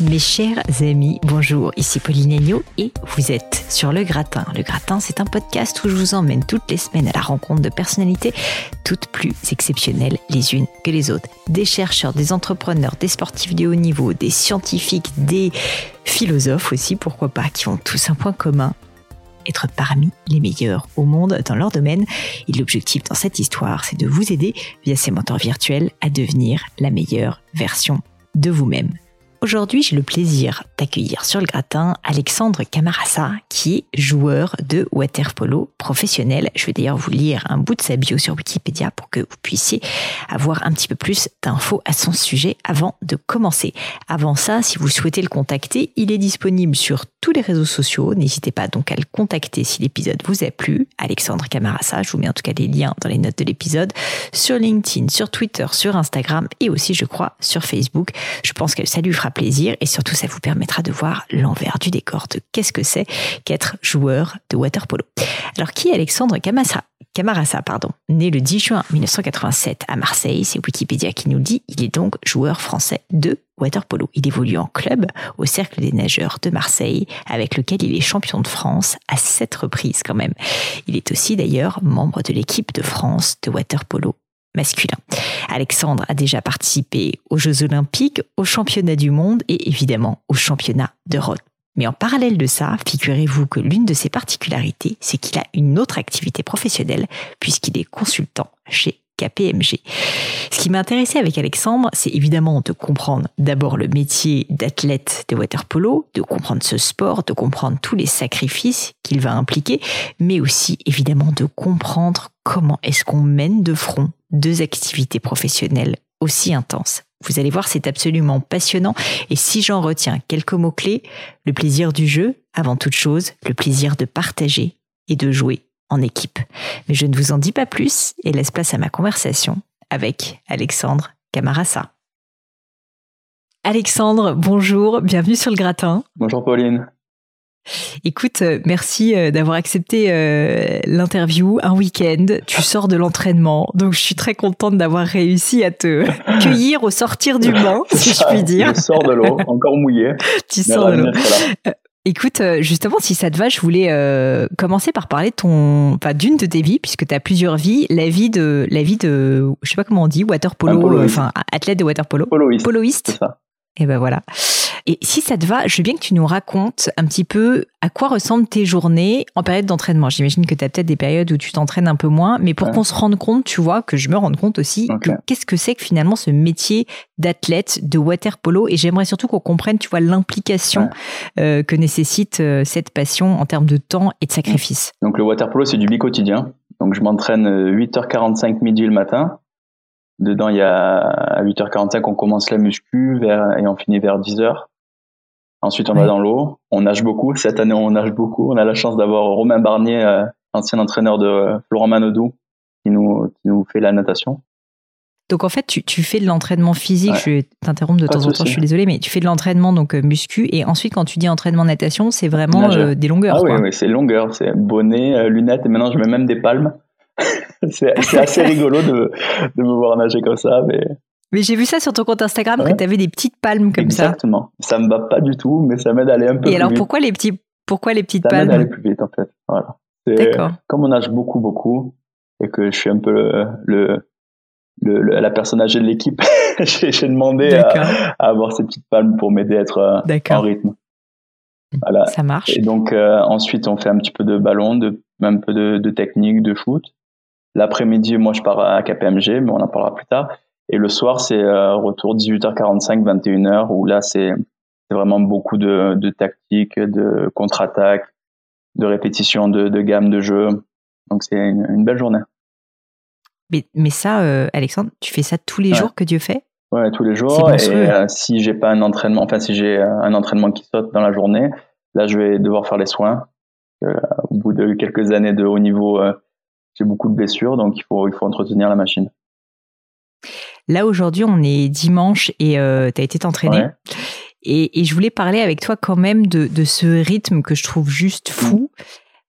Mes chers amis, bonjour, ici Pauline Agneau et vous êtes sur Le Gratin. Le Gratin, c'est un podcast où je vous emmène toutes les semaines à la rencontre de personnalités toutes plus exceptionnelles les unes que les autres. Des chercheurs, des entrepreneurs, des sportifs de haut niveau, des scientifiques, des philosophes aussi, pourquoi pas, qui ont tous un point commun, être parmi les meilleurs au monde dans leur domaine. Et l'objectif dans cette histoire, c'est de vous aider via ces mentors virtuels à devenir la meilleure version de vous-même. Aujourd'hui, j'ai le plaisir d'accueillir sur le gratin Alexandre Camarasa, qui est joueur de waterpolo professionnel. Je vais d'ailleurs vous lire un bout de sa bio sur Wikipédia pour que vous puissiez avoir un petit peu plus d'infos à son sujet avant de commencer. Avant ça, si vous souhaitez le contacter, il est disponible sur tous les réseaux sociaux. N'hésitez pas donc à le contacter si l'épisode vous a plu. Alexandre Camarasa, je vous mets en tout cas des liens dans les notes de l'épisode sur LinkedIn, sur Twitter, sur Instagram et aussi, je crois, sur Facebook. Je pense que ça lui fera plaisir et surtout ça vous permettra de voir l'envers du décor de qu'est-ce que c'est qu'être joueur de water polo? Alors qui est Alexandre Camarasa Camarasa, pardon, né le 10 juin 1987 à Marseille, c'est Wikipédia qui nous dit, il est donc joueur français de water polo. Il évolue en club au Cercle des nageurs de Marseille, avec lequel il est champion de France à sept reprises quand même. Il est aussi d'ailleurs membre de l'équipe de France de water polo masculin. Alexandre a déjà participé aux Jeux olympiques, aux championnats du monde et évidemment aux championnats d'Europe. Mais en parallèle de ça, figurez-vous que l'une de ses particularités, c'est qu'il a une autre activité professionnelle puisqu'il est consultant chez KPMG. Ce qui m'a intéressé avec Alexandre, c'est évidemment de comprendre d'abord le métier d'athlète de water polo, de comprendre ce sport, de comprendre tous les sacrifices qu'il va impliquer, mais aussi évidemment de comprendre comment est-ce qu'on mène de front deux activités professionnelles aussi intenses? Vous allez voir, c'est absolument passionnant. Et si j'en retiens quelques mots-clés, le plaisir du jeu, avant toute chose, le plaisir de partager et de jouer en équipe. Mais je ne vous en dis pas plus et laisse place à ma conversation avec Alexandre Camarasa. Alexandre, bonjour, bienvenue sur le gratin. Bonjour Pauline. Écoute, euh, merci euh, d'avoir accepté euh, l'interview. Un week-end, tu sors de l'entraînement, donc je suis très contente d'avoir réussi à te cueillir au sortir du bain, si je puis dire. Je sors de l'eau, encore mouillé. tu sors de l'eau. Écoute, justement, si ça te va, je voulais commencer par parler de ton, enfin, d'une de tes vies, puisque tu as plusieurs vies. La vie de, la vie de, je sais pas comment on dit, water polo, enfin, athlète de water polo. Poloiste. Poloiste. Et ben voilà. Et si ça te va, je veux bien que tu nous racontes un petit peu à quoi ressemblent tes journées en période d'entraînement. J'imagine que tu as peut-être des périodes où tu t'entraînes un peu moins, mais pour qu'on se rende compte, tu vois, que je me rende compte aussi, que qu'est-ce que c'est que finalement ce métier d'athlète de water polo? Et j'aimerais surtout qu'on comprenne, tu vois, l'implication euh, que nécessite euh, cette passion en termes de temps et de sacrifice. Donc le water polo, c'est du bi-quotidien. Donc je m'entraîne 8h45 euh, midi le matin. Dedans, il y a à 8h45, on commence la muscu vers, et on finit vers 10h. Ensuite, on va dans l'eau. On nage beaucoup. Cette année, on nage beaucoup. On a la chance d'avoir Romain Barnier, euh, ancien entraîneur de Florent Manodou, qui nous, qui nous fait la natation. Donc en fait, tu, tu fais de l'entraînement physique. Je vais t'interrompre de temps en temps. Je suis désolé, mais tu fais de l'entraînement donc euh, muscu et ensuite quand tu dis entraînement natation, c'est vraiment euh, des longueurs. Ah oui, oui c'est longueur, c'est bonnet, lunettes et maintenant je mets même des palmes. c'est assez rigolo de, de me voir nager comme ça, mais mais j'ai vu ça sur ton compte Instagram que tu avais des petites palmes comme ça. Exactement. Ça me va pas du tout, mais ça m'aide à aller un peu plus vite. Et alors pourquoi les petits pourquoi les petites palmes Ça m'aide à aller plus vite en fait. Voilà. D'accord. Comme on nage beaucoup beaucoup et que je suis un peu le, le, la personne âgée de l'équipe, j'ai demandé à, avoir ces petites palmes pour m'aider à être euh, en rythme. Voilà. Ça marche. Et donc euh, ensuite on fait un petit peu de ballon, de un peu de, de technique, de foot. L'après-midi, moi je pars à KPMG, mais on en parlera plus tard. Et le soir, c'est euh, retour 18h45, 21h, où là, c'est vraiment beaucoup de, de tactique, de contre-attaque, de répétition de, de gamme de jeu. Donc, c'est une, belle journée. Mais, mais ça, euh, Alexandre, tu fais ça tous les jours que Dieu fait? Ouais, tous les jours. Et euh, si j'ai pas un entraînement, enfin, si j'ai un entraînement qui saute dans la journée, là, je vais devoir faire les soins. au bout de quelques années de haut niveau, j'ai beaucoup de blessures, donc il faut, il faut entretenir la machine. Là, aujourd'hui, on est dimanche et euh, tu as été t'entraîner. Et, et, je voulais parler avec toi quand même de, de, ce rythme que je trouve juste fou.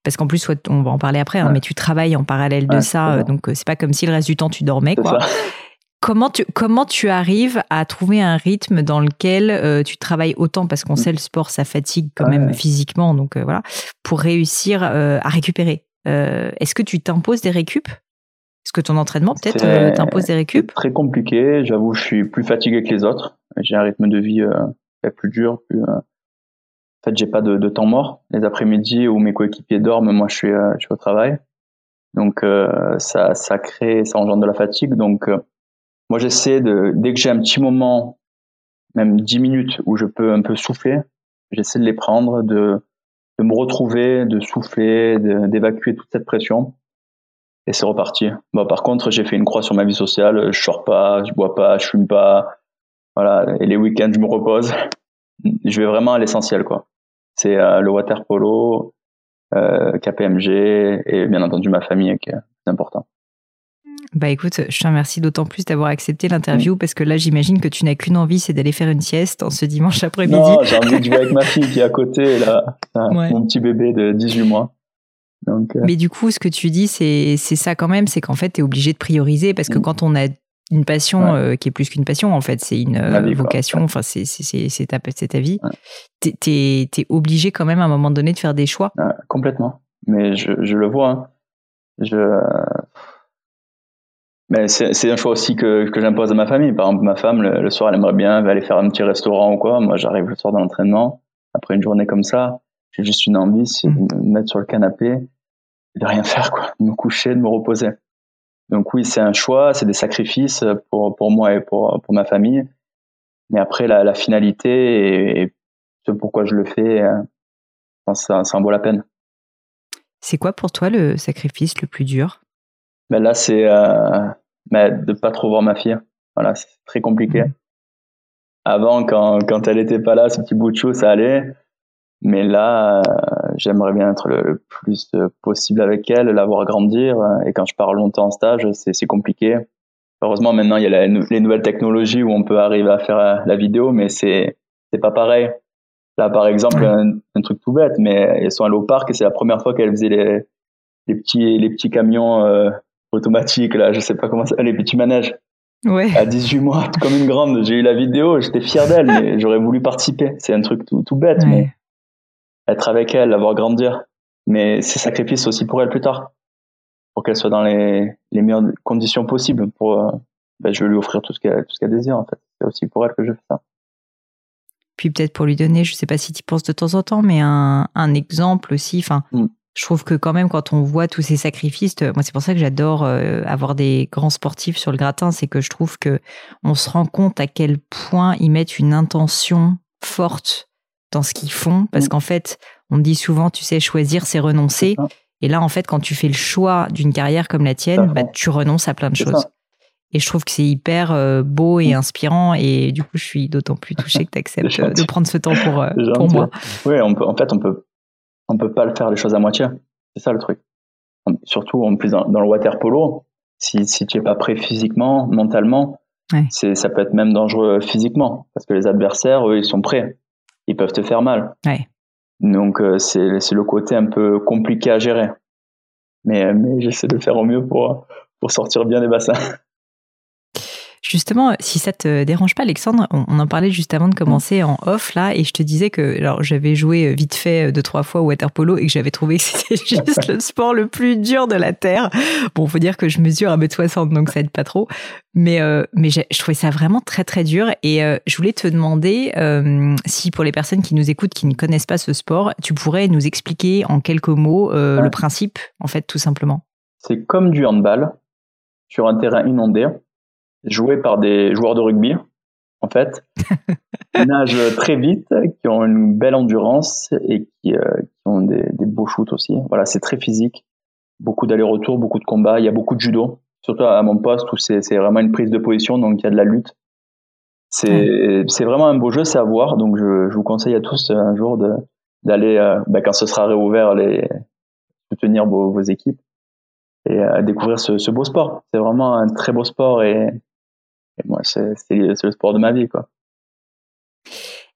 parce qu'en plus, on va en parler après, hein, mais tu travailles en parallèle de ça, donc c'est pas comme si le reste du temps tu dormais, quoi. Comment tu, comment tu arrives à trouver un rythme dans lequel tu travailles autant, parce qu'on mm. sait le sport, ça fatigue quand même physiquement, donc voilà, pour réussir à récupérer. Est-ce que tu t'imposes des récup? Est-ce que ton entraînement peut-être t'impose des récup Très compliqué, j'avoue, je suis plus fatigué que les autres. J'ai un rythme de vie plus dur, plus, en fait, j'ai pas de, de, temps mort. Les après-midi où mes coéquipiers dorment, moi, je suis, euh, je suis au travail. Donc, euh, ça, ça crée, ça engendre de la fatigue. Donc, euh, moi, j'essaie de, dès que j'ai un petit moment, même 10 minutes où je peux un peu souffler, j'essaie de les prendre, de, de me retrouver, de souffler, d'évacuer toute cette pression. Et c'est reparti. Bon, par contre, j'ai fait une croix sur ma vie sociale. Je sors pas, je bois pas, je fume pas. Voilà. Et les week-ends, je me repose. Je vais vraiment à l'essentiel, quoi c'est euh, le water polo, euh, KPMG et bien entendu ma famille qui est important. Bah écoute, je te remercie d'autant plus d'avoir accepté l'interview mm. parce que là j'imagine que tu n'as qu'une envie, c'est d'aller faire une sieste en ce dimanche après-midi. Non, j'ai envie de jouer avec ma fille qui est à côté, là, mon petit bébé de 18 mois. Donc, euh, Mais du coup, ce que tu dis, c'est ça quand même, c'est qu'en fait, tu es obligé de prioriser parce que mm. quand on a une passion euh, qui est plus qu'une passion en fait c'est une euh, vocation enfin c'est ta ta vie. Tu t'es es, obligé quand même à un moment donné de faire des choix. Complètement. Mais je, je le vois hein. je mais c'est un choix aussi que, que j'impose à ma famille. Par exemple ma femme le, soir elle aimerait bien aller faire un petit restaurant ou quoi. Moi j'arrive le soir dans l'entraînement. Après une journée comme ça j'ai juste une envie c'est mmh. de me mettre sur le canapé de rien faire quoi de me coucher de me reposer donc oui, c'est un choix, c'est des sacrifices pour, pour moi et pour, pour ma famille. Mais après, la, la finalité et, ce pourquoi je le fais, euh, ça, ça en vaut la peine. C'est quoi pour toi le sacrifice le plus dur? Ben Là, c'est euh, ben, de pas trop voir ma fille. Voilà, c'est très compliqué. Mmh. Avant, quand, quand elle était pas là, ce petit bout de chou, ça allait. Mais là, euh, j'aimerais bien être le, plus possible avec elle, la voir grandir. Et quand je pars longtemps en stage, c'est compliqué. Heureusement, maintenant, il y a les nouvelles technologies où on peut arriver à faire euh, la vidéo, mais c'est pas pareil. Là, par exemple, un, truc tout bête, mais elles sont allées au parc et c'est la première fois qu'elles faisaient les, les petits les petits camions euh, automatiques là, je sais pas comment ça, les petits manèges. Ouais. À 18 mois, comme une grande. J'ai eu la vidéo, j'étais fier d'elle, mais j'aurais voulu participer. C'est un truc tout, tout bête, mais être avec elle, la voir grandir. Mais c'est sacrifice aussi pour elle plus tard, pour qu'elle soit dans les, les meilleures conditions possibles. Pour, euh, ben, je vais lui offrir tout ce qu'elle qu'elle désire en fait. C'est aussi pour elle que je fais ça. Puis peut-être pour lui donner, je sais pas si tu penses de temps en temps, mais un, un exemple aussi. Enfin, mm. je trouve que quand même quand on voit tous ces sacrifices, moi c'est pour ça que j'adore euh, avoir des grands sportifs sur le gratin, c'est que je trouve que on se rend compte à quel point ils mettent une intention forte dans ce qu'ils font, parce mm. qu'en fait, on dit souvent, tu sais, choisir, c'est renoncer. Et là, en fait, quand tu fais le choix d'une carrière comme la tienne, bah, tu renonces à plein de choses. Et je trouve que c'est hyper euh, beau et mm. inspirant. Et du coup, je suis d'autant plus touchée que tu acceptes de prendre ce temps pour, euh, pour moi. Oui, on peut, en fait, on peut, on peut pas le faire les choses à moitié. C'est ça le truc. Surtout en plus dans, le water polo, si, si tu es pas prêt physiquement, mentalement, c'est ça peut être même dangereux physiquement parce que les adversaires, eux, ils sont prêts ils peuvent te faire mal. Donc euh, c'est le côté un peu compliqué à gérer. Mais, mais j'essaie de faire au mieux pour, pour sortir bien des bassins. Justement, si ça te dérange pas, Alexandre, on, en parlait juste avant de commencer en off là, et je te disais que alors j'avais joué vite fait deux trois fois au water polo et que j'avais trouvé que c'était juste le sport le plus dur de la terre. Bon, faut dire que je mesure 1m60 donc ça aide pas trop, mais euh, mais je trouvais ça vraiment très très dur et euh, je voulais te demander euh, si pour les personnes qui nous écoutent qui ne connaissent pas ce sport, tu pourrais nous expliquer en quelques mots le principe en fait tout simplement. C'est comme du handball sur un terrain inondé joués par des joueurs de rugby, en fait, qui nagent très vite, qui ont une belle endurance et qui, euh, ont des, beaux shoots aussi. Voilà, c'est très physique, beaucoup d'allers-retours, beaucoup de combats. Il y a beaucoup de judo, surtout à mon poste où c'est vraiment une prise de position, donc il y a de la lutte. C'est vraiment un beau jeu, c'est à voir. Donc je, vous conseille à tous un jour d'aller, euh, bah, quand ce sera réouvert, les soutenir vos, vos équipes et à découvrir ce, ce beau sport. C'est vraiment un très beau sport et et moi, c'est le sport de ma vie, quoi.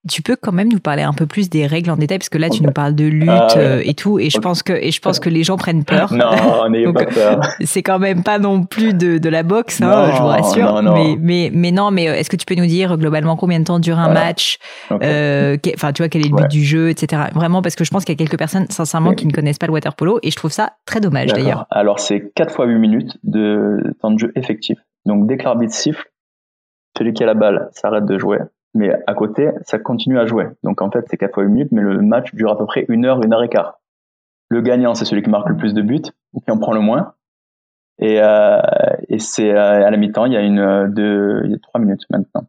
Tu peux quand même nous parler un peu plus des règles en détail parce que là tu nous parles de lutte ah euh, et tout et je pense que et je pense que les gens prennent peur. Non, n'ayez pas peur. C'est quand même pas non plus de, de la boxe, hein, je vous rassure. Mais, mais mais non, mais euh, est-ce que tu peux nous dire globalement combien de temps dure un match euh, Enfin, tu vois quel est le but du jeu, etc. Vraiment parce que je pense qu'il y a quelques personnes sincèrement qui ne connaissent pas le water polo et je trouve ça très dommage d'ailleurs. Alors c'est 4 fois 8 minutes de temps de jeu effectif. Donc dès que l'arbitre siffle, celui qui a la balle s'arrête de jouer mais à côté, ça continue à jouer. Donc en fait, c'est 4 fois 8 minutes, mais le match dure à peu près une heure, une heure et quart. Le gagnant, c'est celui qui marque le plus de buts ou qui en prend le moins. Et, euh, et c'est euh, à la mi-temps, il y a une euh, deux, il y a trois minutes maintenant,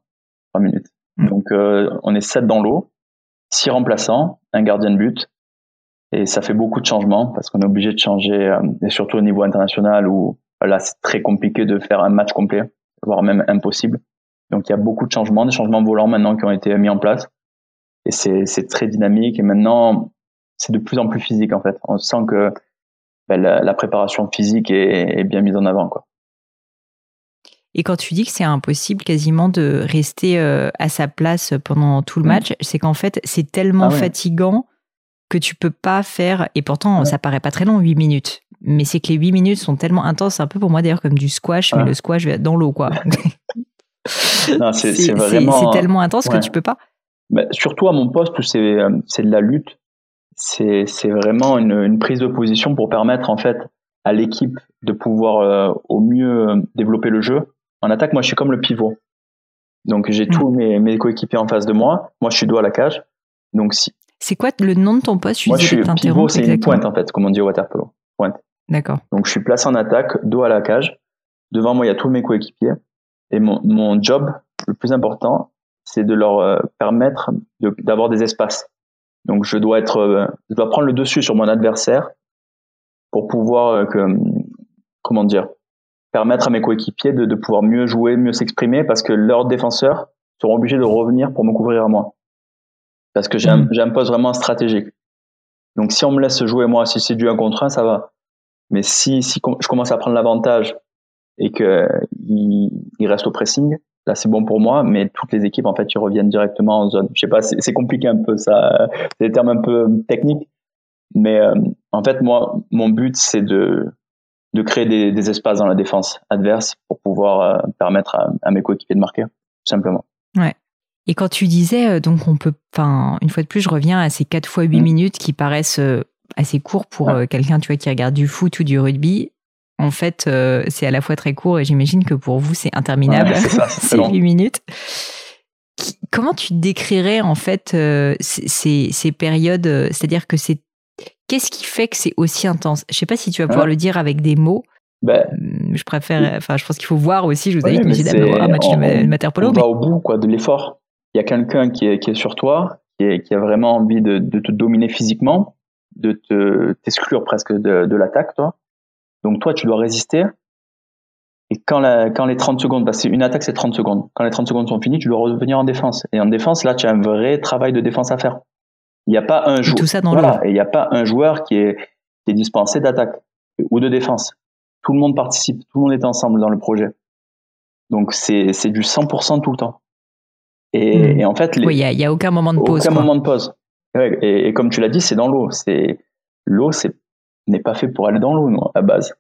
trois minutes. Mm. Donc euh, on est sept dans l'eau, six remplaçants, un gardien de but, et ça fait beaucoup de changements parce qu'on est obligé de changer, et surtout au niveau international où là c'est très compliqué de faire un match complet, voire même impossible. Donc il y a beaucoup de changements, des changements volants maintenant qui ont été mis en place. Et c'est très dynamique. Et maintenant, c'est de plus en plus physique en fait. On sent que ben, la, préparation physique est, bien mise en avant. Quoi. Et quand tu dis que c'est impossible quasiment de rester euh, à sa place pendant tout le mm. match, c'est qu'en fait c'est tellement ah fatigant que tu peux pas faire, et pourtant ça paraît pas très long, 8 minutes, mais c'est que les 8 minutes sont tellement intenses, un peu pour moi d'ailleurs comme du squash, mais le squash dans l'eau quoi. c'est vraiment. C'est tellement intense que tu peux pas. Mais surtout à mon poste où c'est euh, de la lutte, c'est vraiment une, une, prise de position pour permettre en fait à l'équipe de pouvoir euh, au mieux euh, développer le jeu. En attaque, moi je suis comme le pivot. Donc j'ai mm. tous mes, mes coéquipiers en face de moi. Moi je suis dos à la cage. Donc si. C'est quoi le nom de ton poste? Moi je suis pivot, c'est une pointe en fait, comme on dit au waterpolo. Pointe. D'accord. Donc je suis placé en attaque, dos à la cage. Devant moi il y a tous mes coéquipiers. Et mon, mon job, le plus important, c'est de leur euh, permettre d'avoir des espaces. Donc je dois être, euh, je dois prendre le dessus sur mon adversaire pour pouvoir euh, que, comment dire, permettre à mes coéquipiers de, de pouvoir mieux jouer, mieux s'exprimer, parce que leurs défenseurs seront obligés de revenir pour me couvrir à moi, parce que mmh. j'impose vraiment un stratégique. Donc si on me laisse jouer moi, si c'est du 1 contre 1, ça va. Mais si, si je commence à prendre l'avantage et que il, reste au pressing, là c'est bon pour moi, mais toutes les équipes en fait ils reviennent directement en zone. Je sais pas, c'est compliqué un peu ça, c'est des termes un peu techniques, mais euh, en fait moi mon but c'est de de créer des, des, espaces dans la défense adverse pour pouvoir euh, permettre à, mes coéquipiers de marquer, tout simplement. Ouais. Et quand tu disais, euh, donc on peut, enfin, une fois de plus, je reviens à ces 4 fois 8 mmh. minutes qui paraissent assez courts pour quelqu'un, tu vois, qui regarde du foot ou du rugby en fait, euh, c'est à la fois très court et j'imagine que pour vous, c'est interminable. c'est 8 minutes. Comment tu décrirais en fait euh, ces, périodes euh, C'est-à-dire que c'est qu'est-ce qui fait que c'est aussi intense? Je sais pas si tu vas pouvoir le dire avec des mots. Ben, hum, je préfère, enfin, je pense qu'il faut voir aussi. Je vous ai dit que un match de Materpolo. On va au bout quoi de l'effort. Il y a quelqu'un qui est, qui est sur toi, qui, a vraiment envie de, te dominer physiquement, de te t'exclure presque de, de l'attaque, toi donc toi, tu dois résister. Et quand, la, quand les 30 secondes, parce une attaque, c'est 30 secondes. Quand les 30 secondes sont finies, tu dois revenir en défense. Et en défense, là, tu as un vrai travail de défense à faire. Il n'y a pas un joueur. Tout ça dans voilà, Et il n'y a pas un joueur qui est, qui est dispensé d'attaque ou de défense. Tout le monde participe, tout le monde est ensemble dans le projet. Donc c'est, c'est du 100% tout le temps. Et, hmm. et en fait, il n'y a, aucun moment de pause. Aucun moment de pause. Et, et, comme tu l'as dit, c'est dans l'eau. C'est l'eau, c'est n'est pas fait pour aller dans l'eau, non, à base.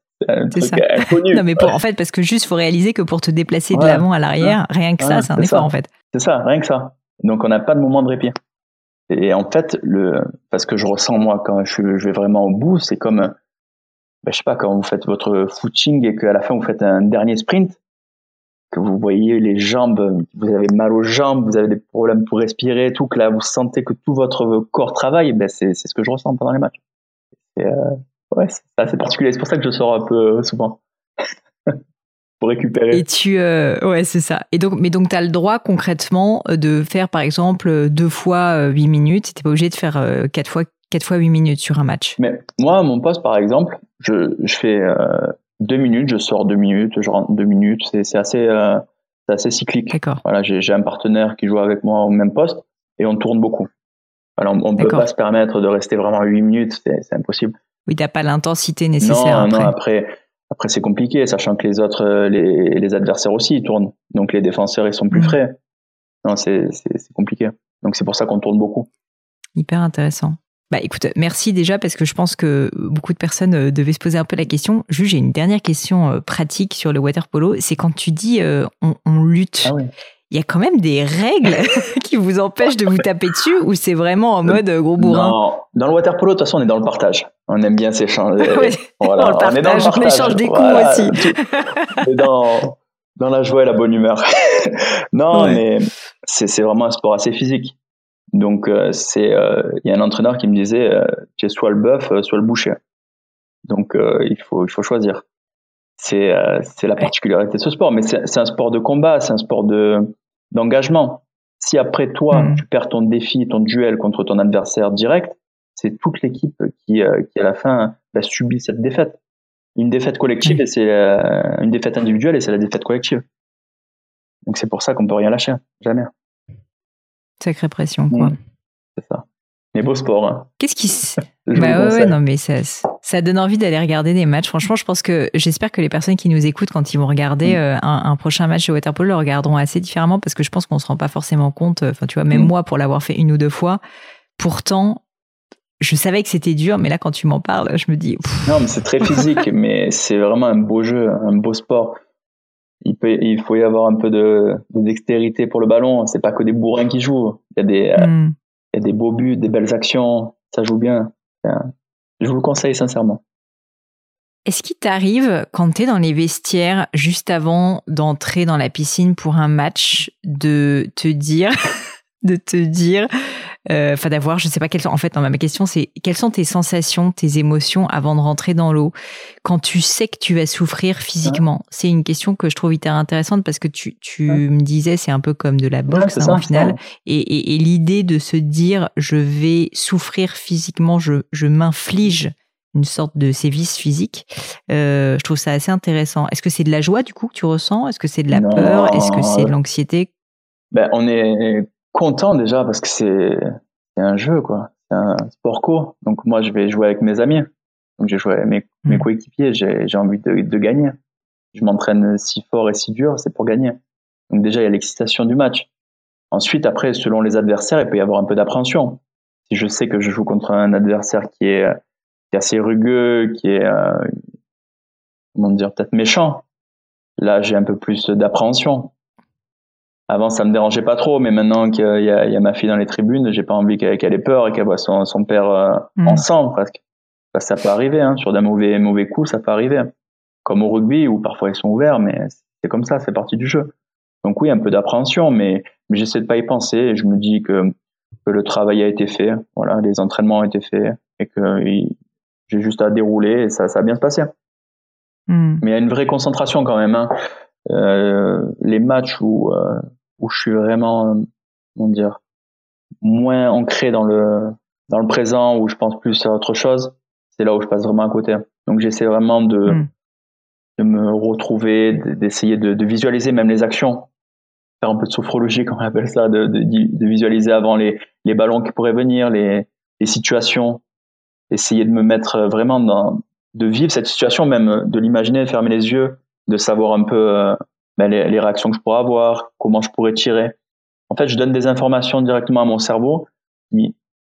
C'est ça. Inconnu. non, mais pour, en fait, parce que juste, faut réaliser que pour te déplacer de l'avant à l'arrière, rien que ça, c'est un effort, en fait. C'est ça, rien que ça. Donc, on n'a pas de moment de répit. Et en fait, le, parce que je ressens, moi, quand je, je vais vraiment au bout, c'est comme, ben, je sais pas, quand vous faites votre footing et qu'à la fin, vous faites un dernier sprint, que vous voyez les jambes, vous avez mal aux jambes, vous avez des problèmes pour respirer, tout, que là, vous sentez que tout votre corps travaille, ben, c'est, c'est ce que je ressens pendant les matchs. Euh, ouais, c'est assez particulier. C'est pour ça que je sors un peu euh, souvent. pour récupérer. Et tu, euh, ouais, c'est ça. Et donc, mais donc, tu as le droit concrètement euh, de faire, par exemple, deux fois huit minutes. Tu pas obligé de faire quatre fois, quatre fois huit minutes sur un match. Mais moi, mon poste, par exemple, je, je fais deux minutes, je sors deux minutes, je rentre deux minutes. C'est assez, c'est assez cyclique. D'accord. Voilà, j'ai un partenaire qui joue avec moi au même poste et on tourne beaucoup. Alors, on ne peut pas se permettre de rester vraiment huit minutes, c'est impossible. Oui, t'as pas l'intensité nécessaire. Non, après. non, après, après c'est compliqué, sachant que les autres, les, les adversaires aussi, ils tournent. Donc les défenseurs, ils sont plus mm. frais. Non, c'est compliqué. Donc c'est pour ça qu'on tourne beaucoup. Hyper intéressant. Bah écoute, merci déjà parce que je pense que beaucoup de personnes euh, devaient se poser un peu la question. Juste, j'ai une dernière question euh, pratique sur le water polo. C'est quand tu dis euh, on, lutte. Ah il y a quand même des règles qui vous empêchent de vous taper dessus ou c'est vraiment en mode gros bourrin? Non. Dans le water polo, de toute façon, on est dans le partage. On aime bien s'échanger. voilà. on, on est dans le partage. Des coups aussi. dans, dans la joie et la bonne humeur. non, mais c'est vraiment un sport assez physique. Donc euh, c'est, euh, il y a un entraîneur qui me disait, euh, tu es soit le bœuf, soit le boucher. Donc il faut, il faut choisir. C'est, c'est la particularité de ce sport, mais c'est un sport de combat, c'est un sport de d'engagement. Si après toi mm. tu perds ton défi, ton duel contre ton adversaire direct, c'est toute l'équipe qui, qui à la fin va subir cette défaite. Une défaite collective et c'est une défaite individuelle et c'est la défaite collective. Donc c'est pour ça qu'on peut rien lâcher, jamais. Sacrée pression, quoi. Mmh. c'est ça. Mais beau sport. Hein. Qu'est-ce qui. bah ouais, non, mais ça, ça donne envie d'aller regarder des matchs. Franchement, je pense que j'espère que les personnes qui nous écoutent, quand ils vont regarder mmh. euh, un, prochain match de Waterpolo, le regarderont assez différemment parce que je pense qu'on se rend pas forcément compte. Enfin, tu vois, même mmh. moi, pour l'avoir fait une ou deux fois, pourtant, je savais que c'était dur, mais là, quand tu m'en parles, je me dis. Non, mais c'est très physique, mais c'est vraiment un beau jeu, un beau sport il, peut, il faut y avoir un peu de, dextérité pour le ballon. C'est pas que des bourrins qui jouent. Il y a des, euh, hmm. Il y a des beaux buts, des belles actions. Ça joue bien. Je vous le conseille sincèrement. Est-ce qu'il t'arrive, quand tu es dans les vestiaires, juste avant d'entrer dans la piscine pour un match, de te dire, de te dire, enfin d'avoir, je sais pas quelles sont. En fait, ma question c'est quelles sont tes sensations, tes émotions avant de rentrer dans l'eau quand tu sais que tu vas souffrir physiquement? C'est une question que je trouve hyper intéressante parce que tu, tu me disais c'est un peu comme de la boxe hein, au final. Et, et, l'idée de se dire je vais souffrir physiquement, je, je m'inflige une sorte de sévice physique. Euh, je trouve ça assez intéressant. Est-ce que c'est de la joie du coup que tu ressens? Est-ce que c'est de la peur? Est-ce que c'est de l'anxiété? Ben, on est content déjà parce que c'est un jeu quoi, c'est un sport co. Donc moi je vais jouer avec mes amis, donc j'ai joué avec mes, mes hmm. coéquipiers, j'ai envie de, de, gagner. Je m'entraîne si fort et si dur, c'est pour gagner. Donc déjà il y a l'excitation du match. Ensuite après selon les adversaires il peut y avoir un peu d'appréhension. Si je sais que je joue contre un adversaire qui est, qui est assez rugueux, qui est euh, comment dire peut-être méchant, là j'ai un peu plus d'appréhension avant ça me dérangeait pas trop, mais maintenant qu'il y, y, a ma fille dans les tribunes, j'ai pas envie qu'elle ait peur et qu'elle voit son, son père euh, mm. en sang presque. ça peut arriver, hein, sur des mauvais mauvais coups, ça peut arriver. Comme au rugby où parfois ils sont ouverts, mais c'est comme ça, c'est partie du jeu. Donc oui, un peu d'appréhension, mais, mais j'essaie de pas y penser et je me dis que, que le travail a été fait, voilà, les entraînements ont été faits et que j'ai juste à dérouler et ça, ça va bien se passer. Mm. Mais il y a une vraie concentration quand même. Hein. Euh, les matchs où euh, où je suis vraiment, euh, comment dire, moins ancré dans le dans le présent, où je pense plus à autre chose, c'est là où je passe vraiment à côté. Donc j'essaie vraiment de hmm. de me retrouver, d'essayer de, de, visualiser même les actions, faire un peu de sophrologie, comme on appelle ça, de, de, de visualiser avant les les ballons qui pourraient venir, les les situations, essayer de me mettre vraiment dans de vivre cette situation, même de l'imaginer, de fermer les yeux, de savoir un peu euh, ben, les, réactions que je pourrais avoir, comment je pourrais tirer. En fait, je donne des informations directement à mon cerveau.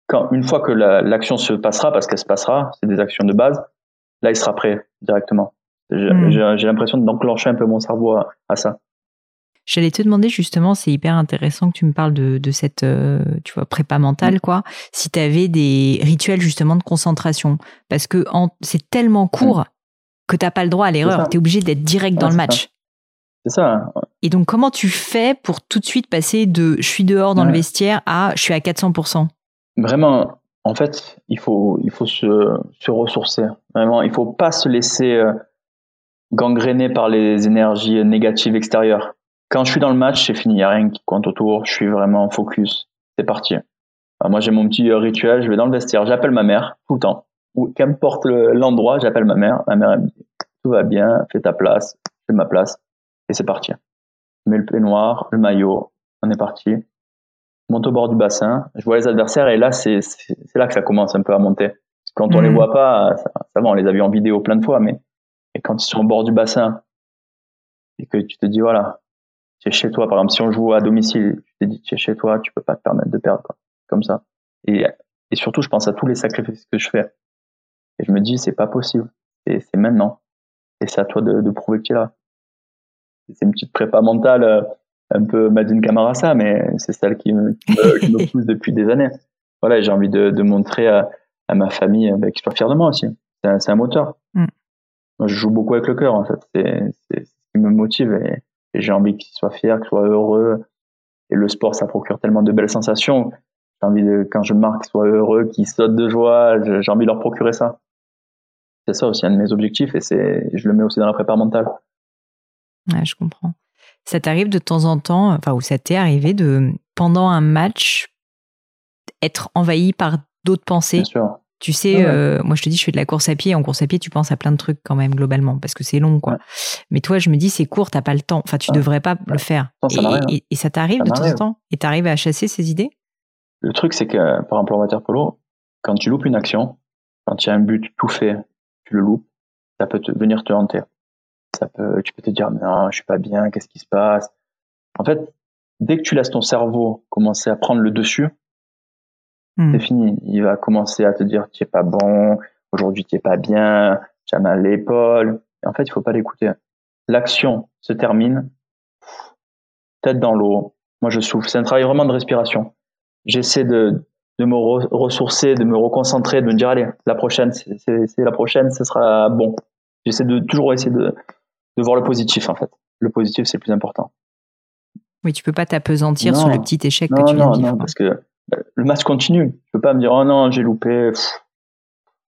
quand, une fois que l'action se passera, parce qu'elle se passera, c'est des actions de base, là, il sera prêt directement. J'ai hmm. l'impression d'enclencher un peu mon cerveau à, ça. J'allais te demander justement, c'est hyper intéressant que tu me parles de, cette euh, tu vois, prépa mentale, hmm. quoi. Si tu avais des rituels justement de concentration. Parce que c'est tellement court hmm. que tu n'as pas le droit à l'erreur. Tu es obligé d'être direct dans le match. C'est ça. Et donc, comment tu fais pour tout de suite passer de je suis dehors dans le vestiaire à je suis à 400% Vraiment, en fait, il faut, il faut se, se ressourcer. Vraiment, il faut pas se laisser euh, gangréner par les énergies négatives extérieures. Quand je suis dans le match, c'est fini, il n'y a rien qui compte autour, je suis vraiment focus, c'est parti. moi, j'ai mon petit euh, rituel, je vais dans le vestiaire, j'appelle ma mère tout le temps. Ou qu'importe l'endroit, j'appelle ma mère. Ma mère, elle me dit, tout va bien, fais ta place, fais ma place et c'est parti. Je mets le peignoir, le maillot, on est parti. Je monte au bord du bassin, je vois les adversaires et là c'est là que ça commence un peu à monter. quand on les mhm. voit pas, ça, va, on les a vus en vidéo plein de fois, mais et quand ils sont au bord du bassin et que tu te dis voilà, tu es chez toi. Par exemple, si on joue à domicile, tu t'es dit, tu es chez toi, tu peux pas te permettre de perdre, comme ça. Et, et surtout, je pense à tous les sacrifices que je fais. Et je me dis, c'est pas possible. C'est maintenant. Et c'est à toi de, de prouver que tu es là. C'est une petite prépa mentale, euh, un peu Madine Camarasa, mais c'est celle qui me, qui me, pousse depuis des années. Voilà, j'ai envie de, de montrer à, à, ma famille bah, qu'ils soient fiers de moi aussi. C'est un, un, moteur. Mm. Moi, je joue beaucoup avec le cœur, en fait. C'est ce qui me motive et, et j'ai envie qu'ils soient fiers, qu'ils soient heureux. Et le sport, ça procure tellement de belles sensations. J'ai envie de, quand je marque, qu'ils soient heureux, qu'ils sautent de joie. J'ai envie de leur procurer ça. C'est ça aussi un de mes objectifs et c'est, je le mets aussi dans la prépa mentale. Ouais, je comprends. Ça t'arrive de temps en temps, enfin, ou ça t'est arrivé de, pendant un match, être envahi par d'autres pensées? Bien sûr. Tu sais, euh, moi je te dis, je fais de la course à pied. En course à pied, tu penses à plein de trucs quand même globalement parce que c'est long, quoi. Mais toi, je me dis, c'est court, t'as pas le temps. Enfin, tu devrais pas le faire. et, ça t'arrive de temps en temps? Et t'arrives à chasser ces idées? Le truc, c'est que par exemple en water polo, quand tu loupes une action, quand il y a un but tout fait, tu le loupes, ça peut te, venir te hanter. Ça peut, tu peux te dire, non, je suis pas bien, qu'est-ce qui se passe? En fait, dès que tu laisses ton cerveau commencer à prendre le dessus, Hmm. c'est fini. Il va commencer à te dire tu es pas bon, aujourd'hui tu es pas bien, tu as mal l'épaule. En fait, il faut pas l'écouter. L'action se termine, tête dans l'eau. Moi, je souffle. C'est un travail vraiment de respiration. J'essaie de, de me ressourcer, de me reconcentrer, de me dire allez, la prochaine, c'est la prochaine, ce sera bon. J'essaie de toujours essayer de, de voir le positif en fait. Le positif, c'est le plus important. Oui, tu peux pas t'apesantir sur le petit échec que tu viens de vivre. Non, parce que le match continue. Je peux pas me dire oh non j'ai loupé,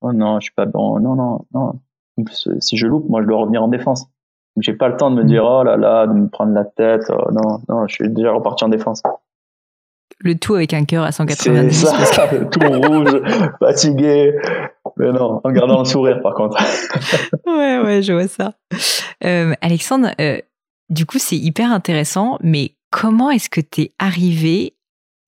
oh non je suis pas bon, non non non. si je loupe, moi je dois revenir en défense. J'ai pas le temps de me dire oh là là, de me prendre la tête. Oh, non non, je suis déjà reparti en défense. Le tout avec un cœur à 190. C'est ça, tout rouge, fatigué. Mais non, en gardant le sourire par contre. ouais ouais, je vois ça. Euh, Alexandre, euh, du coup c'est hyper intéressant, mais comment est-ce que tu es arrivé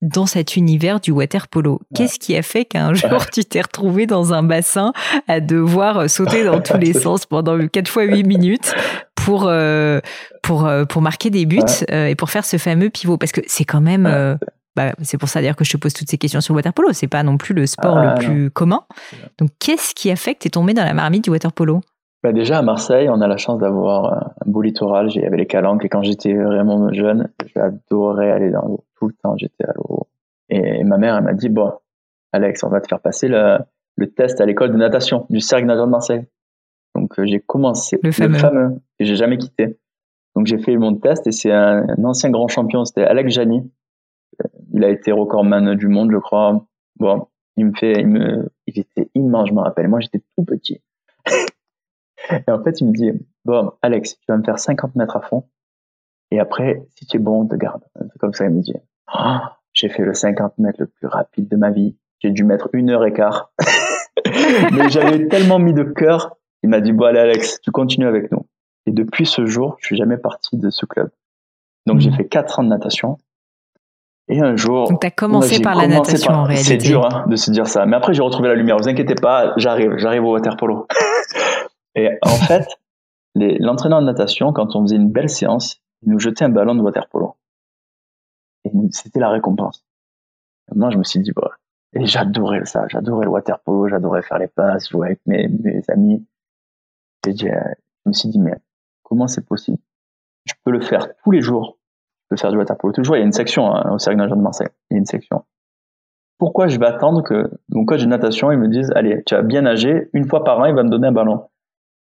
dans cet univers du water polo? Qu'est-ce qui a fait qu'un jour tu t'es retrouvé dans un bassin à devoir euh, sauter dans tous les sens pendant 4 fois 8 minutes pour, euh, pour, pour marquer des buts et pour faire ce fameux pivot? Parce que c'est quand même... Bah, c'est pour ça d'ailleurs que je te pose toutes ces questions sur le water polo. C'est pas non plus le sport le ah, plus commun. Donc, qu'est-ce qui a fait que tu es tombé dans la marmite du water polo? Bah déjà à Marseille, on a la chance d'avoir un beau littoral. J'y avait les calanques et quand j'étais vraiment jeune, j'adorais aller dans l'eau. Tout le temps, j'étais à l'eau. Et ma mère, elle m'a dit bon, Alex, on va te faire passer le, le test à l'école de natation du Cercle Nageur de Marseille. Donc euh, j'ai commencé le fameux, le fameux que j'ai jamais quitté. Donc j'ai fait mon test et c'est un, ancien grand champion, c'était Alex Jani. Il a été recordman du monde, je crois. Bon, il me fait, il me, il était immense, je me rappelle. Moi, j'étais tout petit. Et en fait, il me dit, bon, Alex, tu vas me faire 50 mètres à fond. Et après, si tu es bon, on te garde. C'est comme ça, il me dit. Oh, j'ai fait le 50 mètres le plus rapide de ma vie. J'ai dû mettre une heure et quart. Mais j'avais tellement mis de cœur. Il m'a dit, bon, allez, Alex, tu continues avec nous. Et depuis ce jour, je suis jamais parti de ce club. Donc, j'ai mmh. fait quatre ans de natation. Et un jour. Donc, tu as commencé par la natation en réalité. C'est dur hein, de se dire ça. Mais après, j'ai retrouvé la lumière. Vous inquiétez pas, j'arrive. J'arrive au water polo. Et en fait, l'entraîneur de natation, quand on faisait une belle séance, il nous jetait un ballon de water polo. Et c'était la récompense. moi, je me suis dit, bah, et j'adorais ça, j'adorais le water polo, j'adorais faire les passes, jouer avec mes, mes amis. Et je me suis dit, mais comment c'est possible? Je peux le faire tous les jours. Je peux faire du water polo toujours. Il y a une section hein, au Cercle de Marseille. Il y a une section. Pourquoi je vais attendre que mon coach de natation il me dise, allez, tu as bien nagé, une fois par an, il va me donner un ballon.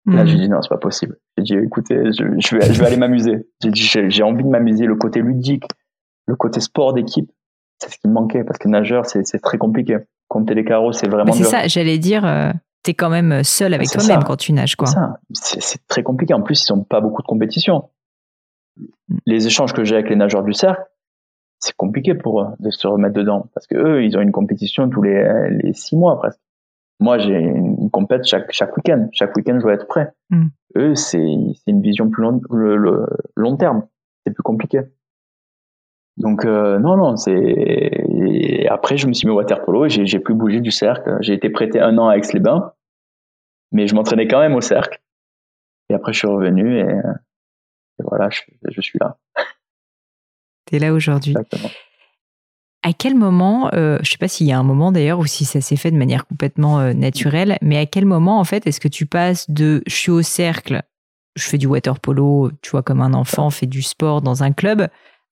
Là, j'ai mhm. dit non, c'est pas possible. J'ai dit écoutez, je, je, vais, je vais aller m'amuser. J'ai dit j'ai envie de m'amuser. Le côté ludique, le côté sport d'équipe, c'est ce qui me manquait parce que nageur, c'est très compliqué. Compter les carreaux, c'est vraiment. C'est ça, j'allais dire. Euh, tu es quand même seul avec toi-même quand tu nages, quoi. C'est très compliqué. En plus, ils n'ont pas beaucoup de compétition. Les échanges que j'ai avec les nageurs du cercle, c'est compliqué pour eux de se remettre dedans parce que eux, ils ont une compétition tous les, les six mois presque. Moi, j'ai une compète chaque, chaque week-end. Chaque week-end, je dois être prêt. Mm. Eux, c'est une vision plus long, le, long terme. C'est plus compliqué. Donc, euh, non, non, c'est. Après, je me suis mis au water polo et j'ai plus bougé du cercle. J'ai été prêté un an à Aix-les-Bains, mais je m'entraînais quand même au cercle. Et après, je suis revenu et, voilà, je, je suis là. tu es là aujourd'hui. À quel moment, euh, je sais pas s'il y a un moment d'ailleurs ou si ça s'est fait de manière complètement euh, naturelle, mais à quel moment en fait est-ce que tu passes de je suis au cercle, je fais du water polo, tu vois comme un enfant fait du sport dans un club,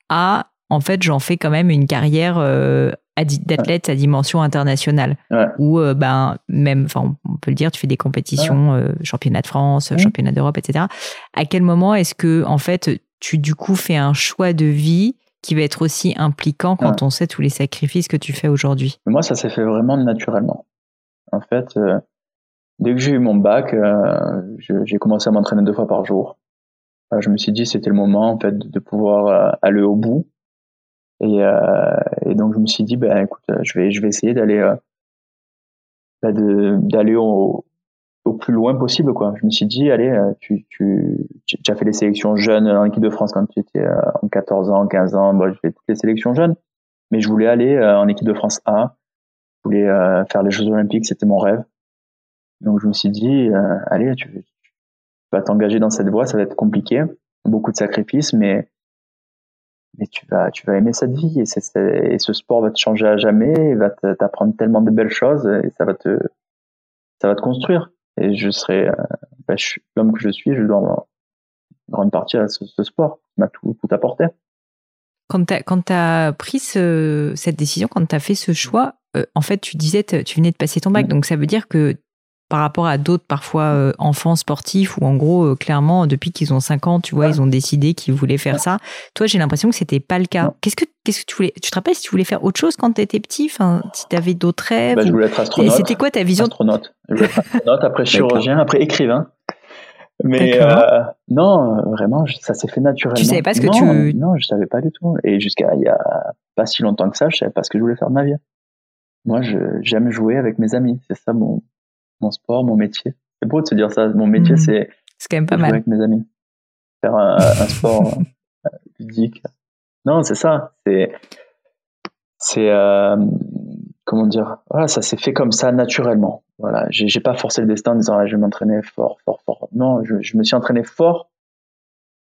à en fait j'en fais quand même une carrière euh, d'athlète à dimension internationale. Ou ben même enfin on peut le dire tu fais des compétitions championnat de France championnat d'Europe etc à quel moment est-ce que en fait tu du coup fais un choix de vie qui va être aussi impliquant quand on sait tous les sacrifices que tu fais aujourd'hui? Moi, ça s'est fait vraiment naturellement. En fait, euh, dès que j'ai eu mon bac, euh, j'ai commencé à m'entraîner deux fois par jour. Euh, je me suis dit c'était le moment en fait de pouvoir aller au bout. Et, donc je me suis dit ben écoute, je vais je vais essayer d'aller bah, d'aller au, au plus loin possible quoi. Je me suis dit allez euh, tu tu tu as fait les sélections jeunes en équipe de France quand tu étais euh, en 14 ans, 15 ans, moi j'ai fait toutes les sélections jeunes mais je voulais aller euh, en équipe de France A. Je voulais faire les Jeux olympiques, c'était mon rêve. Donc je me suis dit allez tu vas t'engager dans cette voie, ça va être compliqué, beaucoup de sacrifices mais mais tu vas tu vas aimer cette vie et, ce sport va te changer à jamais, va t'apprendre tellement de belles choses et ça va te ça va te construire et je serai, euh, bah, l'homme que je suis, je dois en grande partie à ce, sport qui m'a tout, tout apporté. Quand tu as, pris ce, cette décision, quand tu as fait ce choix, euh, en fait, tu disais, tu venais de passer ton bac, mm. donc ça veut dire que par rapport à d'autres parfois euh, enfants sportifs où en gros euh, clairement depuis qu'ils ont 5 ans tu vois ils ont décidé qu'ils voulaient faire ça. Toi j'ai l'impression que c'était pas le cas. Qu'est-ce que qu'est-ce que tu voulais tu te rappelles si tu voulais faire autre chose quand tu étais petit? Enfin si tu avais d'autres rêves bah, je voulais être astronaute. C'était quoi ta vision? Astronaute. Je voulais être astronaute après chirurgien après écrivain. Mais euh, non vraiment ça s'est fait naturellement. Tu savais pas ce que tu non je savais pas du tout. Et jusqu'à il y a pas si longtemps que ça je savais pas ce que je voulais faire de ma vie. Moi j'aime jouer avec mes amis. C'est ça mon mon sport, mon métier. C'est beau de se dire ça. Mon métier, mhm. c'est. C'est quand même pas mal. Avec mes amis. Faire un, sport euh, ludique. Non, c'est ça. C'est. C'est. Euh, comment dire Voilà, ça s'est fait comme ça naturellement. Voilà, j'ai pas forcé le destin en disant je vais m'entraîner fort, fort, fort. Non, je, je me suis entraîné fort,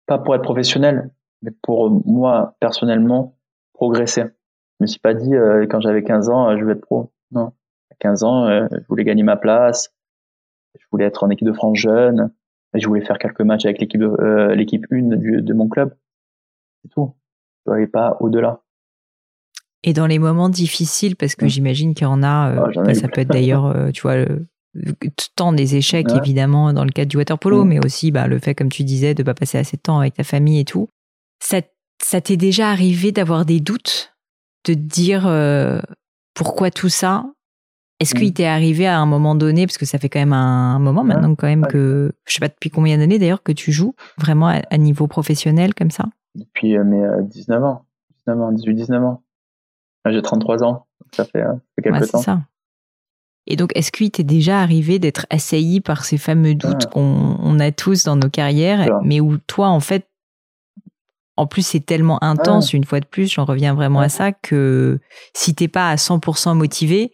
pas pour être professionnel, mais pour moi personnellement progresser. Je me suis pas dit euh, quand j'avais 15 ans je vais être pro. Non, 15 ans, euh, je voulais gagner ma place, je voulais être en équipe de France jeune, je voulais faire quelques matchs avec l'équipe euh, l'équipe 1 de mon club. C'est tout. Je n'allais pas au-delà. Et dans les moments difficiles, parce que mmh. j'imagine qu'il y en a, euh, ah, bah, ça peut être d'ailleurs, tu vois, tant des échecs évidemment dans le cadre du water polo, mmh. mais aussi bah, le fait, comme tu disais, de pas passer assez de temps avec ta famille et tout. Ça, ça t'est déjà arrivé d'avoir des doutes, de te dire pourquoi tout ça? Est-ce qu'il mm. t'est arrivé à un moment donné, parce que ça fait quand même un moment maintenant quand même que, je sais pas depuis combien d'années d'ailleurs que tu joues vraiment à, niveau professionnel comme ça? Depuis euh, mes 19 euh, ans, 19 ans, 18-19 ans. J'ai 33 ans, ça fait, euh, quelques temps. Ça. Et donc, est-ce qu'il t'est déjà arrivé d'être assailli par ces fameux doutes qu'on a tous dans nos carrières, mais où toi, en fait, en plus, c'est tellement intense, une fois de plus, j'en reviens vraiment à ça, que si t'es pas à 100% motivé,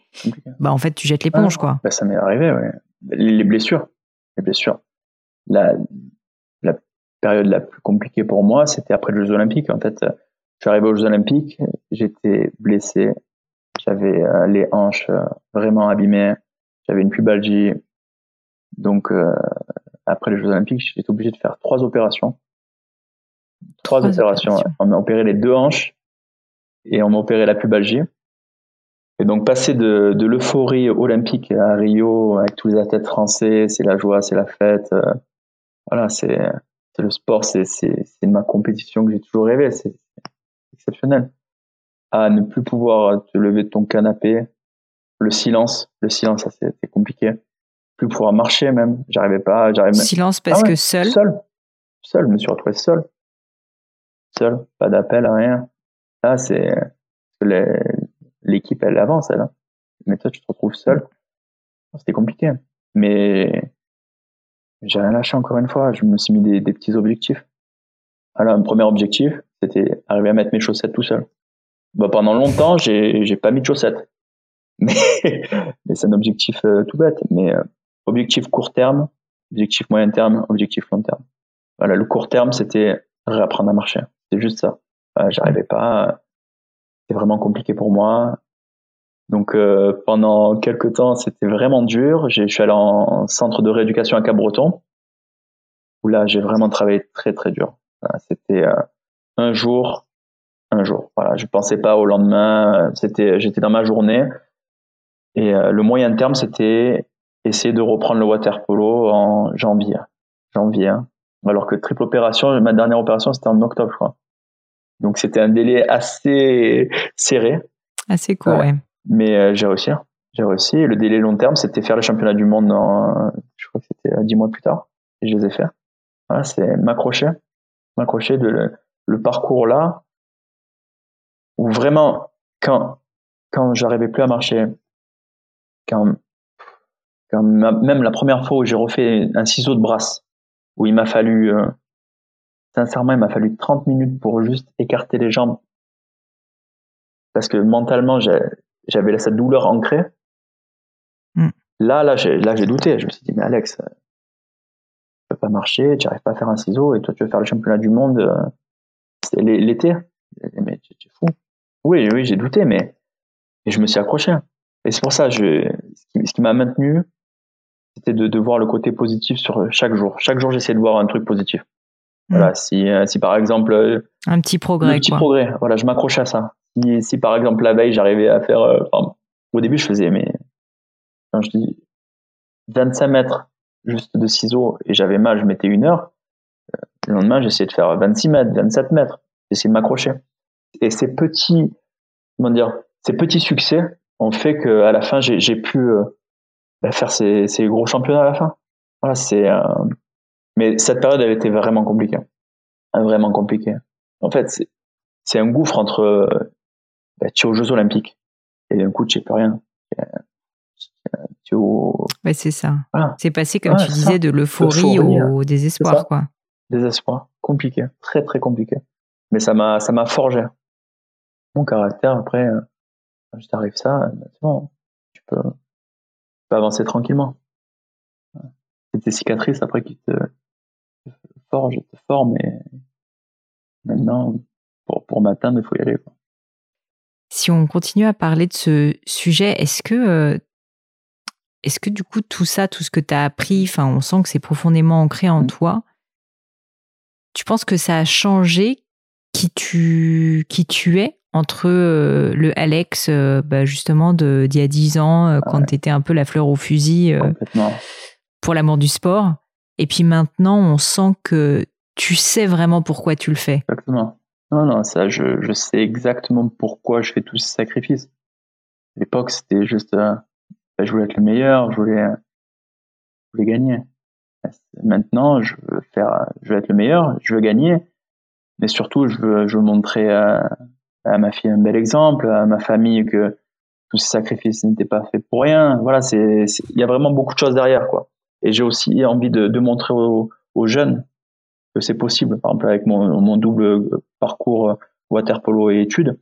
bah en fait, tu jettes l'éponge, quoi. Bah, ça m'est arrivé, ouais. Les blessures, les blessures. La, la période la plus compliquée pour moi, c'était après les Jeux Olympiques. En fait, je suis arrivé aux Jeux Olympiques, j'étais blessé, j'avais euh, les hanches euh, vraiment abîmées, j'avais une pubalgie. Donc, euh, après les Jeux Olympiques, j'étais obligé de faire trois opérations Trois, opérations. On m'a opéré les deux hanches et on m'a opéré la pubalgie. Et donc passer de, de l'euphorie olympique à Rio avec tous les athlètes français, c'est la joie, c'est la fête. Euh, voilà, c'est le sport, c'est ma compétition que j'ai toujours rêvé, c'est exceptionnel. À ne plus pouvoir te lever de ton canapé, le silence, le silence, ça c'est compliqué. Plus pouvoir marcher même, j'arrivais pas, j'arrivais. Silence parce ah que seul. Seul, seul, je me suis retrouvé seul seul, pas d'appel, rien. Là, c'est l'équipe, elle avance, elle. Hein. Mais toi, tu te retrouves seul. C'était compliqué. Mais j'ai rien lâché encore une fois. Je me suis mis des, petits objectifs. Alors, un premier objectif, c'était arriver à mettre mes chaussettes tout seul. Bah, pendant longtemps, j'ai, j'ai pas mis de chaussettes. Mais, mais c'est un objectif euh, tout bête. Mais euh, objectif court terme, objectif moyen terme, objectif long terme. Voilà, le court terme, c'était réapprendre à marcher. C'est juste ça. J'arrivais pas. C'était vraiment compliqué pour moi. Donc euh, pendant quelques temps, c'était vraiment dur. Je suis allé en centre de rééducation à Cabreton, où là, j'ai vraiment travaillé très très dur. C'était euh, un jour, un jour. Voilà, je pensais pas au lendemain. C'était, j'étais dans ma journée. Et euh, le moyen terme, c'était essayer de reprendre le water polo en janvier. Janvier. Hein. Alors que triple opération, ma dernière opération, c'était en octobre, je crois. Donc c'était un délai assez serré. Assez court, ouais. Mais euh, j'ai réussi. Hein. J'ai réussi. le délai long terme, c'était faire le championnat du monde dans, je crois que c'était euh, dix mois plus tard. Et je les ai fait. Voilà, c'est m'accrocher. M'accrocher de le, le, parcours là, où vraiment, quand, quand j'arrivais plus à marcher, quand, quand même la première fois où j'ai refait un ciseau de brasse, où il m'a fallu, euh, sincèrement, il m'a fallu 30 minutes pour juste écarter les jambes. Parce que mentalement, j'avais cette douleur ancrée. Mm. Là, là, j'ai, là, j'ai douté. Je me suis dit, mais Alex, ça peut pas marcher, tu n'arrives pas à faire un ciseau, et toi, tu veux faire le championnat du monde, euh, c'est l'été. Mais tu es fou. Oui, oui, j'ai douté, mais et je me suis accroché. Et c'est pour ça, je, ce qui, m'a maintenu, c'était de, de, voir le côté positif sur chaque jour. Chaque jour, j'essayais de voir un truc positif. Voilà, mm. si, euh, si par exemple. Euh, un petit progrès. Un petit progrès. Voilà, je m'accrochais à ça. Si, si, par exemple la veille, j'arrivais à faire. Euh, au début, je faisais, mais. Quand je dis 25 mètres juste de ciseaux et j'avais mal, je mettais une heure. Le lendemain, j'essayais de faire 26 mètres, 27 mètres. J'essayais de m'accrocher. Et ces petits, comment dire, ces petits succès ont fait qu'à la fin, j'ai pu bah, faire ces, ces, gros championnats à la fin. Voilà, c'est. Mais cette période, elle était vraiment compliquée. Vraiment compliquée. En fait, c'est un gouffre entre bah, tu es aux Jeux Olympiques et d'un coup, tu sais plus rien. Tu Ouais, c'est ça. C'est passé, comme tu disais, de l'euphorie au désespoir, quoi. Désespoir. Compliqué. Très, très compliqué. Mais ça m'a, ça m'a forgé. Mon caractère, après, quand je t'arrive ça, bon, tu peux, tu peux avancer tranquillement. C'est tes cicatrices après qui te, forge, te forme et maintenant, pour, pour m'atteindre, il faut y aller. Si on continue à parler de ce sujet, est-ce que, euh, est-ce que du coup, tout ça, tout ce que tu as appris, enfin, on sent que c'est profondément ancré en mmh. toi, tu penses que ça a changé qui tu, qui tu es entre euh, le Alex, euh, bah, justement, d'il y a 10 ans, quand tu étais un peu la fleur au fusil pour l'amour du sport, et puis maintenant, on sent que tu sais vraiment pourquoi tu le fais. Exactement. Non, non, ça, je, sais exactement pourquoi je fais tous ces sacrifices. À l'époque, c'était juste, euh, bah, je voulais être le meilleur, je voulais, je voulais gagner. Maintenant, je veux faire, je veux être le meilleur, je veux gagner, mais surtout, je veux, montrer à, à ma fille un bel exemple, à ma famille que tous ces sacrifices n'étaient pas faits pour rien. Voilà, c'est, il y a vraiment beaucoup de choses derrière, quoi. Et j'ai aussi envie de, de montrer aux, aux, jeunes que c'est possible. Par exemple, avec mon, mon double parcours water polo et études,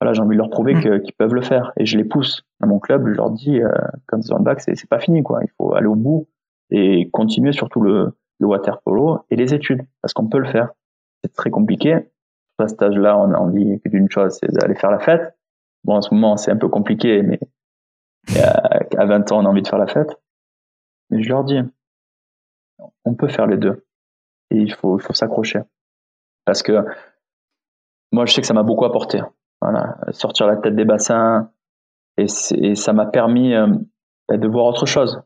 voilà, j'ai envie de leur prouver mm. qu'ils peuvent le faire. Et je les pousse à mon club. Je leur dis, euh, quand ils ont le bac, c'est pas fini, quoi. Il faut aller au bout et continuer surtout le, le water polo et les études, parce qu'on peut le faire. C'est très compliqué. À cet âge-là, on a envie d'une chose, c'est d'aller faire la fête. Bon, en ce moment, c'est un peu compliqué, mais à 20 ans, on a envie de faire la fête. Mais je leur dis, on peut faire les deux. Et il faut, s'accrocher. Parce que moi, je sais que ça m'a beaucoup apporté. Voilà, sortir la tête des bassins. Et, ça m'a permis euh, de voir autre chose.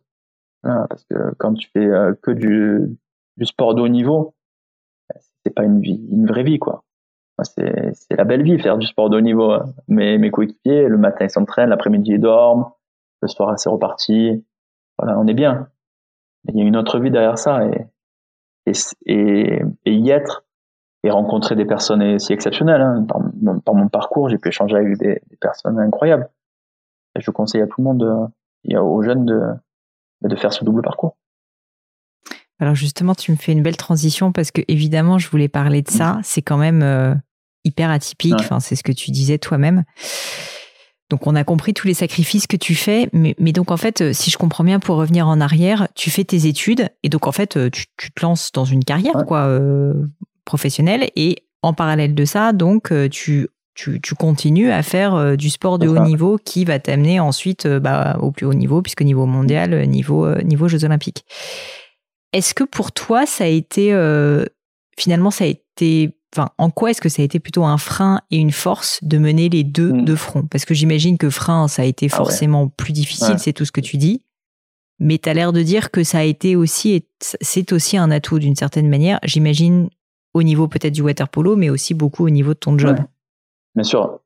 parce que quand tu fais euh, que du, sport de haut niveau, c'est pas une vie, une vraie vie, quoi. C'est, c'est la belle vie, faire du sport de haut niveau. Mais mes coéquipiers, le matin, ils s'entraînent, l'après-midi, ils dorment, le soir, c'est reparti. Voilà, on est bien. Il y a une autre vie derrière ça et, et, et, y être et rencontrer des personnes si exceptionnelles. Hein. Par, mon, par, mon, parcours, j'ai pu échanger avec des, personnes incroyables. Et je conseille à tout le monde, et aux jeunes de, de faire ce double parcours. Alors justement, tu me fais une belle transition parce que évidemment, je voulais parler de ça. C'est quand même euh, hyper atypique. Enfin, c'est ce que tu disais toi-même. Donc on a compris tous les sacrifices que tu fais, mais, donc en fait, euh, si je comprends bien, pour revenir en arrière, tu fais tes études et donc en fait, euh, tu, te lances dans une carrière quoi euh, professionnelle et en parallèle de ça, donc tu tu, tu, continues à faire du sport de haut niveau qui va t'amener ensuite bah, au plus haut niveau, puisque niveau mondial, niveau, niveau Jeux Olympiques. Est-ce que pour toi, ça a été, finalement, ça a été enfin, en quoi est-ce que ça a été plutôt un frein et une force de mener les deux hmm. de front? Parce que j'imagine que frein, ça a été ah forcément plus difficile, c'est tout ce que tu dis. Mais tu as l'air de dire que ça a été aussi, c'est aussi un atout d'une certaine manière, j'imagine, au niveau peut-être du water polo, mais aussi beaucoup au niveau de ton job. Bien sûr.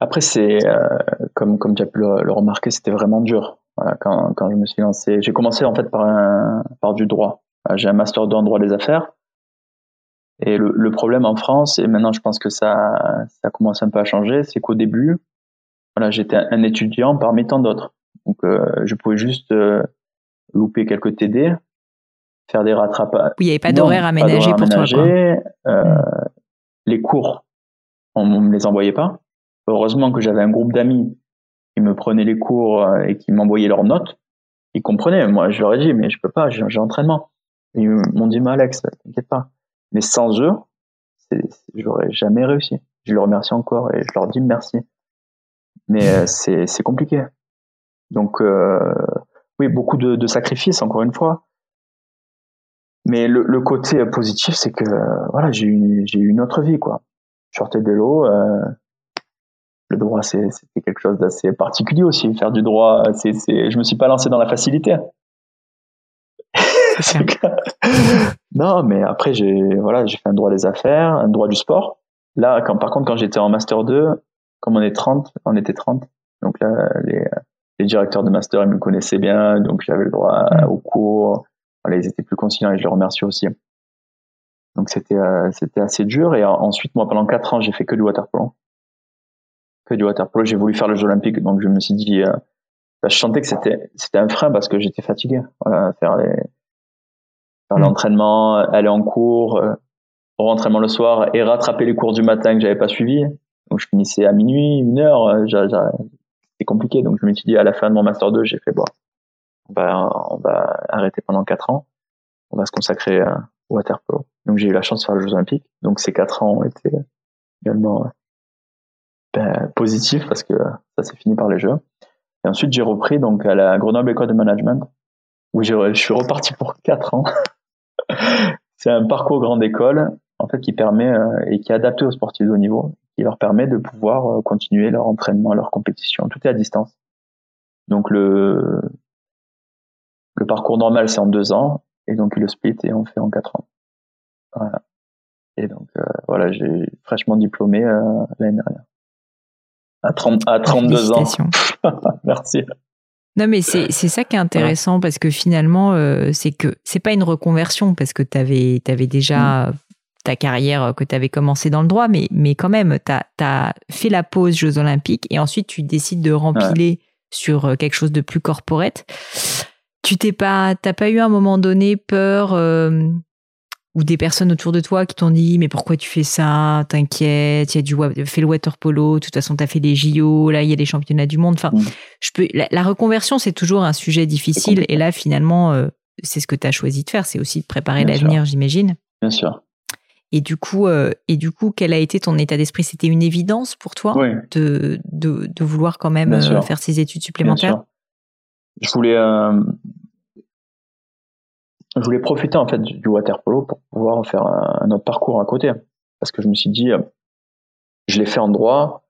Après, c'est, euh, comme, comme tu as pu le, remarquer, c'était vraiment dur. quand, quand je me suis lancé, j'ai commencé en fait par, un, par du droit. J'ai un master 2 en droit des affaires. Et le, le, problème en France, et maintenant je pense que ça, ça commence un peu à changer, c'est qu'au début, voilà, j'étais un étudiant parmi tant d'autres. Donc euh, je pouvais juste euh, louper quelques TD, faire des rattrapages. Oui, il n'y avait pas d'horaire aménagé pour toi. Euh, hmm. Les cours, on ne me les envoyait pas. Heureusement que j'avais un groupe d'amis qui me prenaient les cours euh, et qui m'envoyaient leurs notes. Ils comprenaient. Moi, je leur ai dit, mais je peux pas, j'ai entraînement. Ils m'ont dit, mais Alex, t'inquiète pas mais sans eux, j'aurais jamais réussi. Je les remercie encore et je leur dis merci. Mais euh, c'est compliqué. Donc euh, oui, beaucoup de, de, sacrifices encore une fois. Mais le, le côté positif, c'est que voilà, j'ai eu une autre vie quoi. Je sortais de l'eau. Euh, le droit, c'était quelque chose d'assez particulier aussi. Faire du droit, c'est, je me suis pas lancé dans la facilité. non, mais après, j'ai voilà, j'ai fait un droit des affaires, un droit du sport. Là, quand, par contre, quand j'étais en Master 2, comme on est 30, on était 30. Donc là, les, les directeurs de Master, ils me connaissaient bien, donc j'avais le droit mm. au cours. Voilà, ils étaient plus conciliants et je les remercie aussi. Donc c'était euh, c'était assez dur. Et ensuite, moi, pendant 4 ans, j'ai fait que du waterpolo. Que du waterpolo. J'ai voulu faire le Jeux Olympiques, donc je me suis dit, euh, bah, je sentais que c'était c'était un frein parce que j'étais fatigué. Voilà, faire les faire mm. l'entraînement, aller en cours, euh, rentraînement le soir et rattraper les cours du matin que j'avais pas suivis. Donc je finissais à minuit, une heure, euh, c'était compliqué. Donc je me suis dit à la fin de mon master 2, j'ai fait bon, on va, on va arrêter pendant quatre ans, on va se consacrer euh, au waterpolo. Donc j'ai eu la chance de faire les Jeux Olympiques. Donc ces quatre ans ont été également ben, positifs parce que ça s'est fini par les Jeux. Et ensuite j'ai repris donc à la Grenoble École de Management où je suis reparti pour quatre ans. c'est un parcours grande école en fait qui permet euh, et qui est adapté aux sportifs de haut niveau, qui leur permet de pouvoir euh, continuer leur entraînement, leur compétition. Tout est à distance. Donc le le parcours normal c'est en deux ans et donc le split et on fait en quatre ans. Voilà. Et donc euh, voilà, j'ai fraîchement diplômé l'année dernière. À, 30, à 32 ans. Merci. Non, mais c'est ça qui est intéressant parce que finalement, euh, c'est que c'est pas une reconversion parce que tu avais, avais, déjà mm. ta carrière que tu avais commencé dans le droit, mais, mais quand même, tu as, fait la pause Jeux Olympiques et ensuite tu décides de rempiler sur euh, quelque chose de plus corporate. Tu t'es pas, t'as pas eu à un moment donné peur euh, ou des personnes autour de toi qui t'ont dit mais pourquoi tu fais ça? T'inquiète, il y a du fais le water polo. De toute façon, t'as fait les JO. Là, il y a les championnats du monde. Enfin, mm. je peux. La, reconversion, c'est toujours un sujet difficile. Et là, finalement, euh, c'est ce que tu as choisi de faire. C'est aussi de préparer l'avenir, j'imagine. Bien sûr. Et du coup, euh, et du coup, quel a été ton état d'esprit? C'était une évidence pour toi de, de, de, vouloir quand même euh, faire ces études supplémentaires? Je voulais je voulais profiter en fait du water polo pour pouvoir faire un, autre parcours à côté. Parce que je me suis dit, euh, je l'ai fait en droit,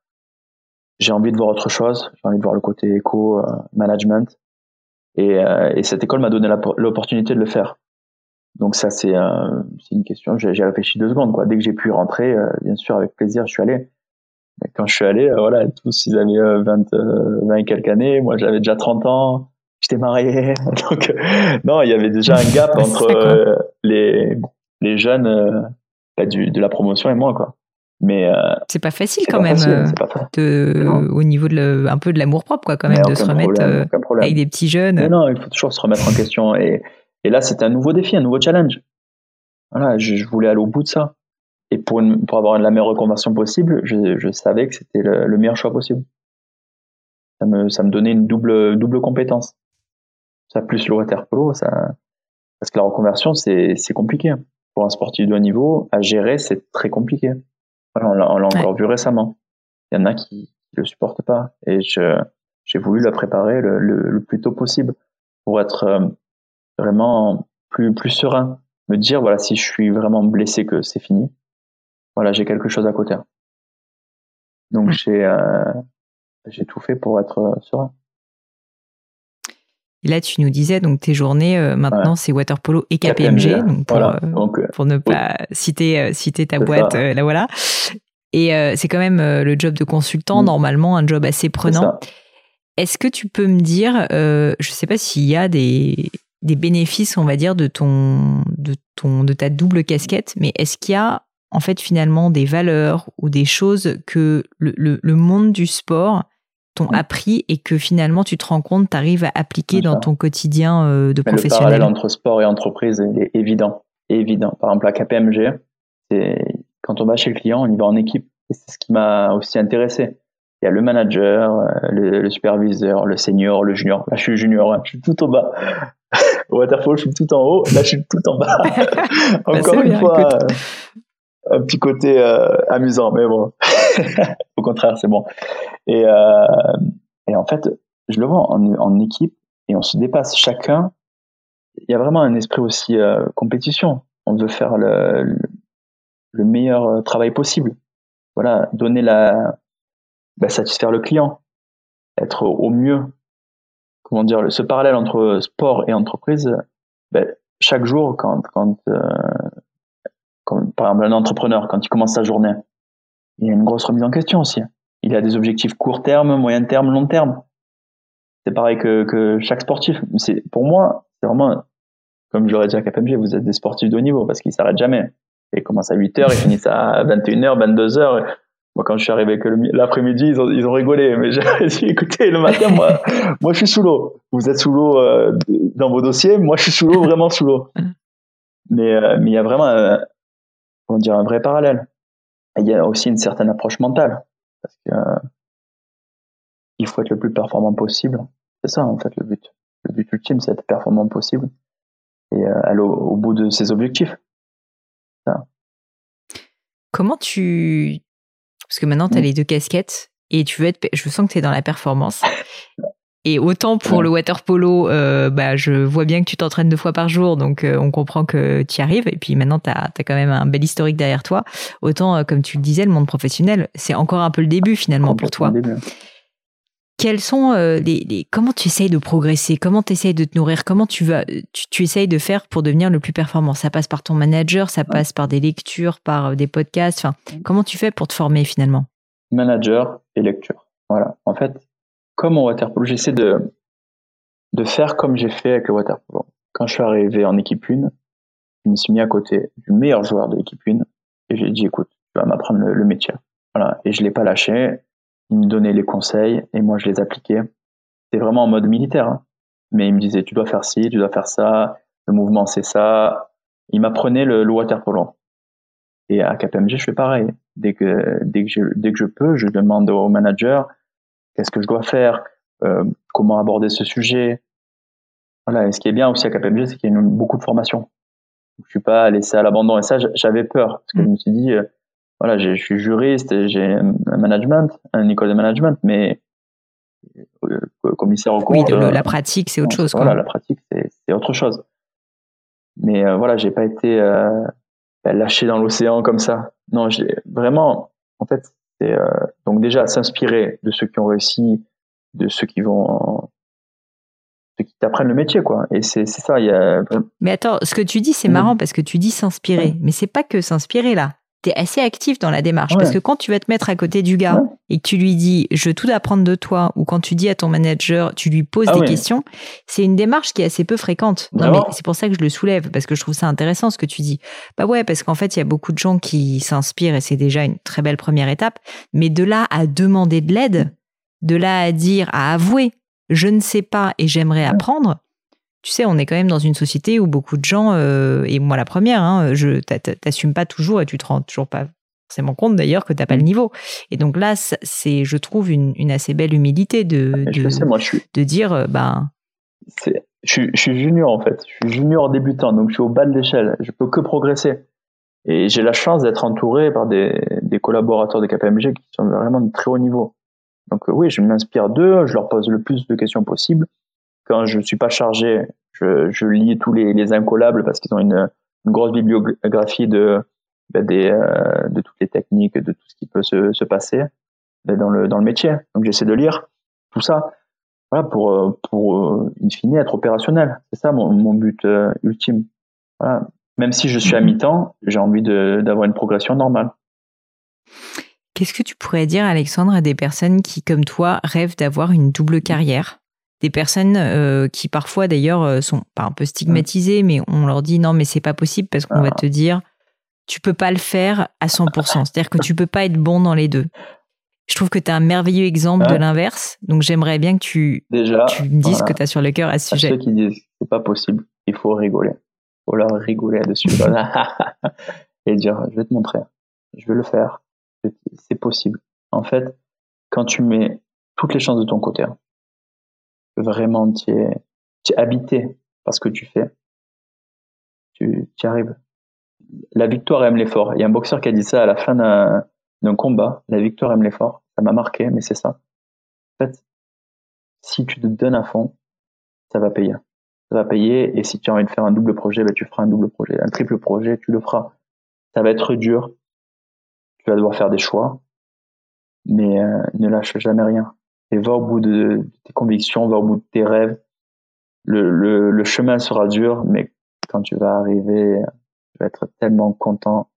j'ai envie de voir autre chose, j'ai envie de voir le côté éco, euh, management. Et, euh, et, cette école m'a donné l'opportunité de le faire. Donc ça, c'est une question, j'ai réfléchi deux secondes. Quoi. Dès que j'ai pu rentrer, bien sûr, avec plaisir, je suis allé. Et quand je suis allé, voilà, tous, ils avaient 20, 20 et quelques années, moi j'avais déjà 30 ans j'étais marié. Donc, euh, non, il y avait déjà un gap entre euh, les, les jeunes euh, bah, du, de la promotion et moi, quoi. Mais c'est pas facile quand même de, au niveau de un peu de l'amour propre, quoi, quand même, de se remettre avec des petits jeunes. Mais non, il faut toujours se remettre en question. Et, et là, c'était un nouveau défi, un nouveau challenge. Voilà, je, je, voulais aller au bout de ça. Et pour, une, pour avoir la meilleure reconversion possible, je, je savais que c'était le, le, meilleur choix possible. Ça me, ça me donnait une double, double compétence ça plus le water polo, ça, parce que la reconversion, c'est, c'est compliqué. Pour un sportif de haut niveau, à gérer, c'est très compliqué. on l'a encore vu récemment. Il y en a qui ne le supportent pas. Et j'ai voulu la préparer le, le, plus tôt possible pour être euh, vraiment plus, plus serein. Me dire, voilà, si je suis vraiment blessé, que c'est fini, voilà, j'ai quelque chose à côté. Donc, j'ai euh, j'ai tout fait pour être euh, serein. Et là, tu nous disais, donc tes journées, euh, maintenant, c'est Waterpolo et KPMG, donc pour, euh, pour ne pas citer, citer ta boîte, là voilà. Et c'est quand même le job de consultant, mm. normalement, un job assez prenant. Est-ce que tu peux me dire, je ne sais pas s'il y a des, des bénéfices, on va dire, de ton, de ton, de ta double casquette, mais est-ce qu'il y a en fait finalement des valeurs ou des choses que le, le, le monde du sport t'ont appris et que finalement tu te rends compte, tu arrives à appliquer dans ton quotidien euh, de professionnel. Le parallèle entre sport et entreprise est évident. évident. Par exemple, à KPMG, c'est quand on va chez le client, on y va en équipe. c'est ce qui m'a aussi intéressé. Il y a le manager, euh, le, superviseur, le senior, le junior. Là, je suis junior, hein. je suis tout au bas. Au waterfall, je suis tout en haut. Là, je suis tout en bas. Bah, Encore une fois, un petit côté euh, amusant, mais bon, au contraire, c'est bon. Et, euh, et, en fait, je le vois en, en, équipe et on se dépasse chacun. Il y a vraiment un esprit aussi euh, compétition. On veut faire le, le, meilleur travail possible. Voilà, donner la, bah, satisfaire le client, être au mieux. Comment dire, ce parallèle entre sport et entreprise, bah, chaque jour, quand, quand euh, comme par exemple un entrepreneur, quand il commence sa journée, il y a une grosse remise en question aussi. Il a des objectifs court terme, moyen terme, long terme. C'est pareil que, que chaque sportif. C'est pour moi, c'est vraiment comme je l'aurais dit à KPMG, vous êtes des sportifs de haut niveau parce qu'ils s'arrêtent jamais. Ils commencent à 8 heures, ils finissent à 21h, 22 heures. Moi, quand je suis arrivé que l'après-midi, ils ont, ils ont rigolé. Mais j'ai dit, écoutez, le matin, moi, moi, je suis sous l'eau. Vous êtes sous l'eau euh, dans vos dossiers. Moi, je suis sous l'eau, vraiment sous l'eau. Mais, euh, mais il y a vraiment on dirait un vrai parallèle. il y a aussi une certaine approche mentale, parce que euh, il faut être le plus performant possible. C'est ça en fait le but. Le but ultime, c'est être performant possible et euh, aller au, bout de ses objectifs. Comment tu parce que maintenant tu as mmh. les deux casquettes et tu veux être je sens que tu es dans la performance Et autant pour le water polo, euh, bah, je vois bien que tu t'entraînes deux fois par jour, donc euh, on comprend que tu y arrives. Et puis maintenant, tu as, quand même un bel historique derrière toi. Autant, euh, comme tu le disais, le monde professionnel, c'est encore un peu le début finalement pour toi. Quels sont les, comment tu essayes de progresser? Comment tu essayes de te nourrir? Comment tu vas tu, tu, essayes de faire pour devenir le plus performant? Ça passe par ton manager, ça passe par des lectures, par des podcasts. Enfin, comment tu fais pour te former finalement? Manager et lecture. Voilà. En fait, comme en waterpolo, j'essaie de, de faire comme j'ai fait avec le waterpolo. Quand je suis arrivé en équipe 1, je me suis mis à côté du meilleur joueur de l'équipe 1 et j'ai dit, écoute, tu vas m'apprendre le, métier. Voilà. Et je l'ai pas lâché. Il me donnait les conseils et moi je les appliquais. C'était vraiment en mode militaire. Hein. Mais il me disait, tu dois faire ci, tu dois faire ça, le mouvement c'est ça. Il m'apprenait le, le waterpolo. Et à KPMG, je fais pareil. Dès que, dès que je, dès que je peux, je demande au manager, qu'est-ce que je dois faire, euh, comment aborder ce sujet. Voilà. Et ce qui est bien aussi à KPMG, c'est qu'il y a beaucoup de formation. Je suis pas laissé à l'abandon. Et ça, j'avais peur parce que je me suis dit, euh, voilà, je suis juriste, j'ai un management, un école de management, mais euh, commissaire au compte. Oui, la pratique, c'est autre chose. Voilà, la pratique, c'est autre chose. Mais voilà, j'ai pas été lâché dans l'océan comme ça. Non, j'ai vraiment, en fait, euh, donc déjà s'inspirer de ceux qui ont réussi, de ceux qui vont ceux qui t'apprennent le métier quoi. Et c'est ça il y a mais attends ce que tu dis c'est marrant parce que tu dis s'inspirer. Mais c'est pas que s'inspirer là tu es assez actif dans la démarche. Parce que quand tu vas te mettre à côté du gars et que tu lui dis je veux tout apprendre de toi ou quand tu dis à ton manager tu lui poses ah des questions c'est une démarche qui est assez peu fréquente. Non mais c'est pour ça que je le soulève parce que je trouve ça intéressant ce que tu dis. Bah ouais parce qu'en fait il y a beaucoup de gens qui s'inspirent et c'est déjà une très belle première étape. Mais de là à demander de l'aide de là à dire à avouer je ne sais pas et j'aimerais apprendre tu sais, on est quand même dans une société où beaucoup de gens, euh, et moi la première, hein, je t'assume pas toujours et tu te rends toujours pas forcément compte d'ailleurs que tu n'as pas le mmh. niveau. Et donc là, c'est, je trouve, une, assez belle humilité de, de, dire, euh, ben. Je, suis junior en fait, je suis junior débutant, donc je suis au bas de l'échelle, je peux que progresser. Et j'ai la chance d'être entouré par des, des collaborateurs de KPMG qui sont vraiment de très haut niveau. Donc oui, je m'inspire d'eux, je leur pose le plus de questions possible. Quand je suis pas chargé, je, je lis tous les, les incollables parce qu'ils ont une, une, grosse bibliographie de, ben, des, euh, de toutes les techniques, de tout ce qui peut se, se passer ben, dans, le, dans le métier. Donc j'essaie de lire tout ça voilà, pour, euh, pour euh, in fine être opérationnel. C'est ça mon, mon but euh, ultime. Voilà. Même si je suis à mhm. mi-temps, j'ai envie d'avoir une progression normale. Qu'est-ce que tu pourrais dire, Alexandre, à des personnes qui, comme toi, rêvent d'avoir une double carrière? Des personnes euh, qui, parfois, d'ailleurs, sont pas un peu stigmatisées, mais on leur dit non, mais c'est pas possible parce qu'on va ah. te dire tu peux pas le faire à 100%. C'est-à-dire que tu peux pas être bon dans les deux. Je trouve que tu as un merveilleux exemple de l'inverse. Donc j'aimerais bien que tu, Déjà, tu me dises ce que tu as sur le cœur à ce sujet. Ceux qui disent c'est pas possible, il faut rigoler. Il faut leur rigoler dessus. et dire je vais te montrer. Je vais le faire. C'est possible. En fait, quand tu mets toutes les chances de ton côté, hein, vraiment tu es, habité par ce que tu fais, tu y arrives. La victoire aime l'effort. Il y a un boxeur qui a dit ça à la fin d'un d'un combat, la victoire aime l'effort. Ça m'a marqué, mais c'est ça. En fait, si tu te donnes à fond, ça va payer. Ça va payer, et si tu as envie de faire un double projet, ben, tu feras un double projet. Un triple projet, tu le feras. Ça va être dur. Tu vas devoir faire des choix, mais euh, ne lâche jamais rien. Et va au bout de, tes convictions, va au bout de tes rêves. Le, le, le chemin sera dur, mais quand tu vas arriver, tu vas être tellement content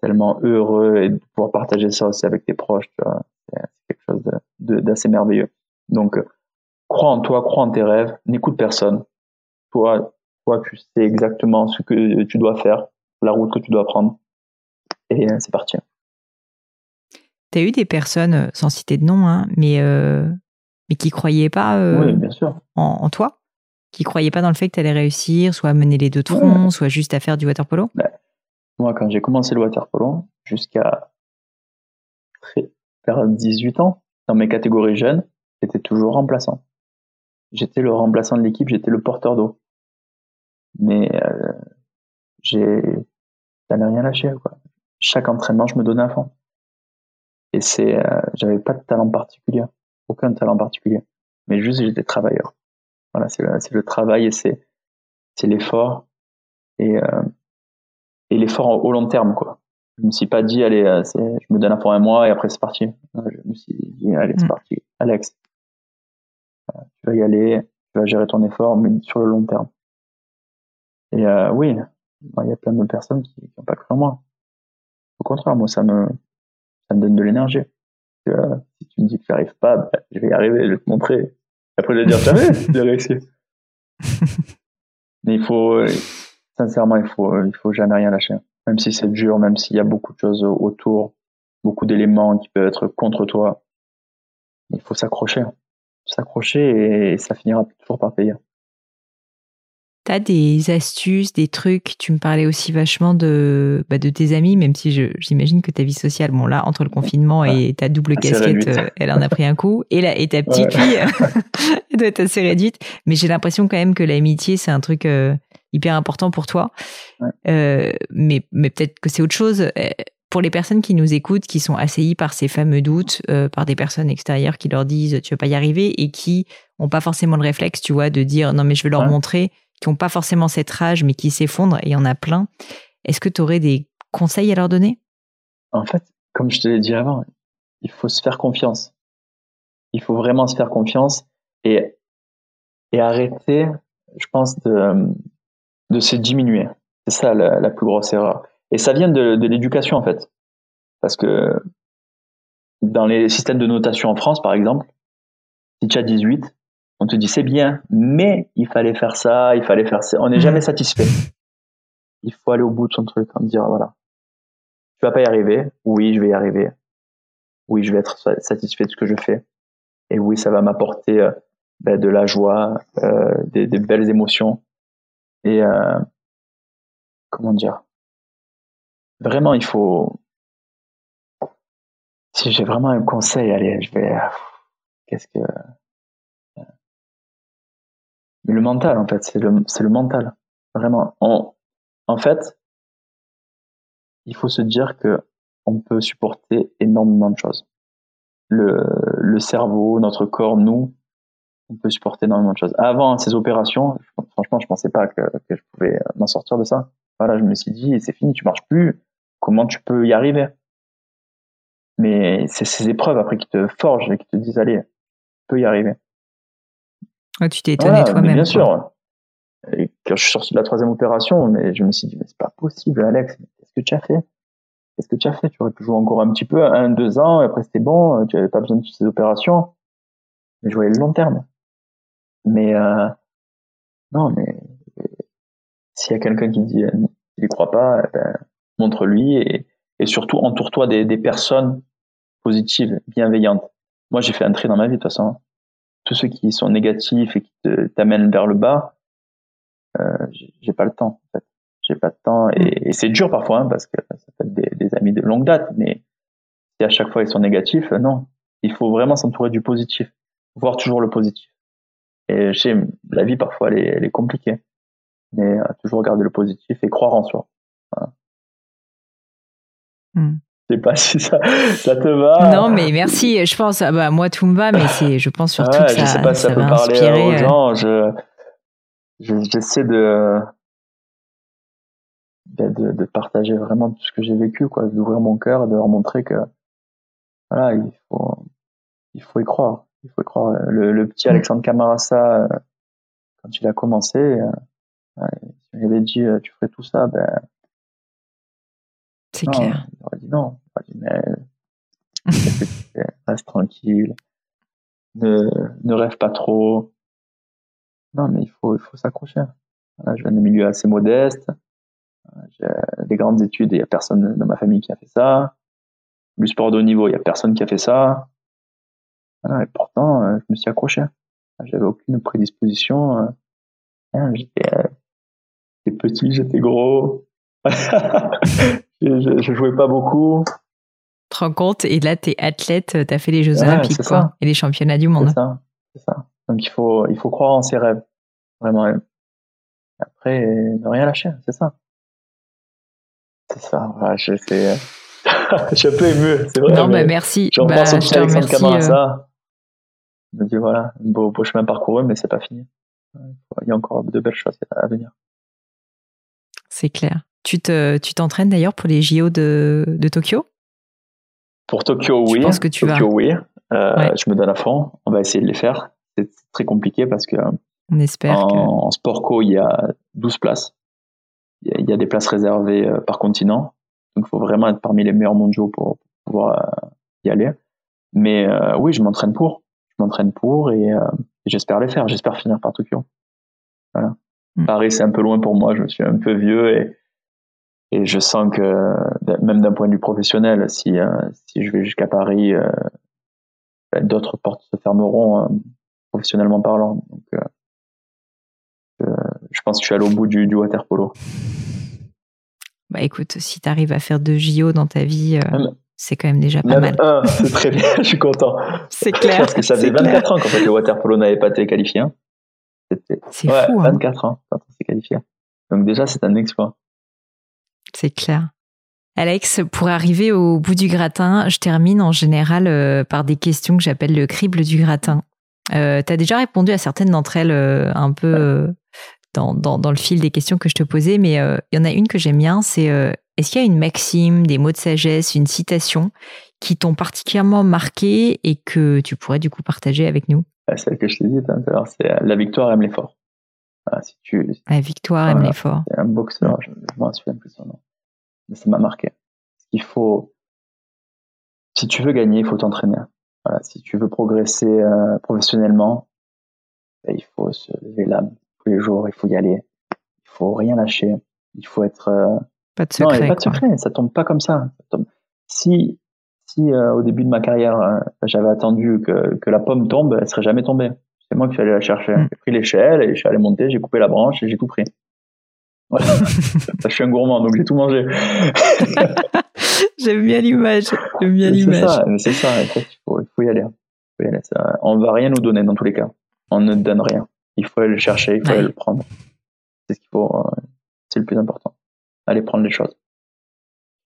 tellement heureux et de pouvoir partager ça aussi avec tes proches, c'est quelque chose d'assez merveilleux. Donc, crois en toi, crois en tes rêves, n'écoute personne. Toi, toi, tu sais exactement ce que tu dois faire, la route que tu dois prendre, et euh, c'est parti. Tu as eu des personnes, euh, sans citer de nom, hein, mais, euh, mais qui croyaient pas oui, bien sûr. En, toi? Qui croyaient pas dans le fait que tu allais réussir, soit à mener les deux troncs, soit juste à faire du water polo? Bah, moi, quand j'ai commencé le waterpolo, jusqu'à vers 18 ans, dans mes catégories jeunes, j'étais toujours remplaçant. J'étais le remplaçant de l'équipe, j'étais le porteur d'eau. Mais euh, j'ai rien lâché. Quoi. Chaque entraînement, je me donnais à fond. Et c'est, euh, j'avais pas de talent particulier, aucun talent particulier, mais juste j'étais travailleur. Voilà, c'est le, le travail et c'est c'est l'effort. Et euh, et l'effort au long terme quoi. Je me suis pas dit allez euh, je me donne un pour un mois et après c'est parti. Je me suis dit allez c'est mm. parti. Alex euh, tu vas y aller tu vas gérer ton effort mais sur le long terme. Et euh, oui il y a plein de personnes qui n'ont pas cru en moi. Au contraire moi ça me ça me donne de l'énergie euh, si tu me dis que j'arrive pas bah, je vais y arriver je vais te montrer après je vais dire jamais j'ai réussi mais il faut sincèrement, il faut, il faut jamais rien lâcher. Même si c'est dur, même s'il y a beaucoup de choses autour, beaucoup d'éléments qui peuvent être contre toi, il faut s'accrocher. S'accrocher et ça finira toujours par payer. T'as des astuces, des trucs Tu me parlais aussi vachement de, bah, de tes amis, même si j'imagine que ta vie sociale, bon là, entre le confinement et ta double casquette, euh, elle en a pris un coup. Et, là, et ta petite fille, elle doit être assez réduite. Mais j'ai l'impression quand même que l'amitié, c'est un truc euh, hyper important pour toi. Euh, mais mais peut-être que c'est autre chose. Euh, pour les personnes qui nous écoutent, qui sont assaillies par ces fameux doutes, euh, par des personnes extérieures qui leur disent tu vas pas y arriver et qui ont pas forcément le réflexe, tu vois, de dire non mais je vais leur montrer, qui ont pas forcément cette rage mais qui s'effondrent, et il y en a plein. Est-ce que tu aurais des conseils à leur donner? En fait, comme je te l'ai dit avant, il faut se faire confiance. Il faut vraiment se faire confiance et, et arrêter, je pense, de, de se diminuer. C'est ça la, plus grosse erreur. Et ça vient de, de l'éducation en fait. Parce que dans les systèmes de notation en France, par exemple, si tu as 18, on te dit c'est bien, mais il fallait faire ça, il fallait faire ça. On n'est jamais satisfait. Il faut aller au bout de son truc, en dire voilà, tu vas pas y arriver. Oui, je vais y arriver. Oui, je vais être satisfait de ce que je fais. Et oui, ça va m'apporter euh, ben, de la joie, euh, des, des, belles émotions. Et euh, comment dire? Vraiment, il faut. Si j'ai vraiment un conseil, allez, je vais. Qu'est-ce que. Le mental, en fait, c'est le, le mental. Vraiment. en fait, il faut se dire que on peut supporter énormément de choses. Le, le cerveau, notre corps, nous, on peut supporter énormément de choses. Avant ces opérations, franchement, je pensais pas que, que je pouvais m'en sortir de ça. Voilà, je me suis dit, c'est fini, tu marches plus. Comment tu peux y arriver? Mais c'est ces épreuves après qui te forgent et qui te disent, allez, tu peux y arriver. Tu t'es étonné toi-même. Bien sûr. Et quand je suis sorti de la troisième opération, mais je me suis dit, mais c'est pas possible, Alex. Qu'est-ce que tu as fait? Qu'est-ce que tu as fait? Tu aurais pu jouer encore un petit peu, un, deux ans, et après c'était bon, tu avais pas besoin de toutes ces opérations. Mais je voyais le long terme. Mais euh, non, mais s'il y a quelqu'un qui dit qu'il n'y croit pas, eh ben, montre-lui et, et, surtout entoure-toi des, des, personnes positives, bienveillantes. Moi, j'ai fait un tri dans ma vie de toute façon. Tous ceux qui sont négatifs et qui t'amènent vers le bas, euh, j'ai pas le temps. En fait. J'ai pas de temps et, et c'est dur parfois hein, parce que ça fait des, des, amis de longue date. Mais si à chaque fois ils sont négatifs, non. Il faut vraiment s'entourer du positif, voir toujours le positif. Et je sais, la vie parfois elle est, elle est compliquée, mais euh, toujours garder le positif et croire en soi. Voilà. Hmm. Je sais pas si ça, ça te va. Non, mais merci. Je pense, ah bah, moi tout me va, mais c'est, je pense surtout que ça, je sais pas si ça, ça peut parler aux euh, gens. Je, j'essaie de, de, de, partager vraiment tout ce que j'ai vécu, quoi, d'ouvrir mon cœur, de leur montrer que, voilà, il faut, il faut y croire. Il faut y croire. Le, le petit mm. Alexandre Camarasa, euh, quand il a commencé, euh, on avait dit tu ferais tout ça, ben. C'est clair. Il aurait dit non. Dit mais reste tranquille, ne, ne rêve pas trop. Non, mais il faut, il faut s'accrocher. je viens d'un milieu assez modeste. J'ai des grandes études et il n'y a personne dans ma famille qui a fait ça. Du sport de haut niveau, il n'y a personne qui a fait ça. Et pourtant, euh, je me suis accroché. J'avais aucune prédisposition. Euh. Hein, j'étais euh, petit, j'étais gros. je, je, jouais pas beaucoup. Tu te rends compte? Et là, tu es athlète, tu as fait les Jeux Olympiques quoi, et les championnats du monde. C'est ça, ça. Donc il faut, il faut croire en ses rêves. Vraiment. Après, ne rien lâcher, c'est ça. C'est ça. Voilà, je, sais. je suis un peu ému, c'est vrai. Non, mais, merci. Je bah, je te remercie. Euh... Je me dis voilà, un beau, beau chemin parcouru, mais c'est pas fini. Il y a encore de belles choses à venir. C'est clair. Tu te, tu t'entraînes d'ailleurs pour les JO de, de Tokyo? Pour Tokyo, oui. Je pense que tu Tokyo, oui. Euh, Je me donne à fond. On va essayer de les faire. C'est très compliqué parce que on espère en, que... en sport co, il y a 12 places. Il y a, il y a des places réservées euh, par continent. Donc, il faut vraiment être parmi les meilleurs mondiaux pour, pouvoir euh, y aller. Mais euh, oui, je m'entraîne pour je m'entraîne pour et, euh, j'espère les faire. J'espère finir par Tokyo. Voilà. Mm. Paris, c'est un peu loin pour moi. Je suis un peu vieux et, et je sens que même d'un point de vue professionnel, si, euh, si je vais jusqu'à Paris, euh, ben, d'autres portes se fermeront euh, professionnellement parlant. Donc, je pense que je suis allé au bout du, du water polo. Bah écoute, si tu arrives à faire deux JO dans ta vie, c'est quand même déjà pas mal. c'est très bien, je suis content. C'est clair. Parce que ça faisait 24 ans qu'en fait le water polo n'avait pas été qualifié. Hein. C'est ouais, fou. 24 hein. ans quand on s'est qualifié. Donc déjà, c'est un exploit. C'est clair. Alex, pour arriver au bout du gratin, je termine en général euh, par des questions que j'appelle le crible du gratin. Euh, tu as déjà répondu à certaines d'entre elles euh, un peu dans, dans, dans, le fil des questions que je te posais, mais il y en a une que j'aime bien, c'est est-ce qu'il y a une maxime, des mots de sagesse, une citation qui t'ont particulièrement marqué et que tu pourrais du coup partager avec nous? Celle que je t'ai dit tout à l'heure, c'est la victoire aime l'effort. si tu, la victoire aime l'effort. C'est un boxeur, je, m'en souviens plus son nom. Mais ça m'a marqué. Il faut, si tu veux gagner, il faut t'entraîner. Voilà, si tu veux progresser euh, professionnellement, ben, il faut se lever l'âme tous les jours, il faut y aller. Il faut rien lâcher. Il faut être euh, pas de secret. Non, pas de secret. Ça tombe pas comme ça. Si, si euh, au début de ma carrière, euh, j'avais attendu que, que la pomme tombe, elle serait jamais tombée. C'est moi qui suis allé la chercher. Mm. J'ai pris l'échelle et je suis allé monter, j'ai coupé la branche et j'ai tout pris. Voilà. je suis un gourmand, donc j'ai tout mangé. J'aime bien l'image. J'aime bien l'image. C'est ça, il, faut, y aller. Il faut y aller. Ça, on va rien nous donner dans tous les cas. On ne donne rien. Il faut aller le chercher, il faut aller le prendre. C'est ce qu'il faut. Euh, c'est le plus important aller prendre les choses.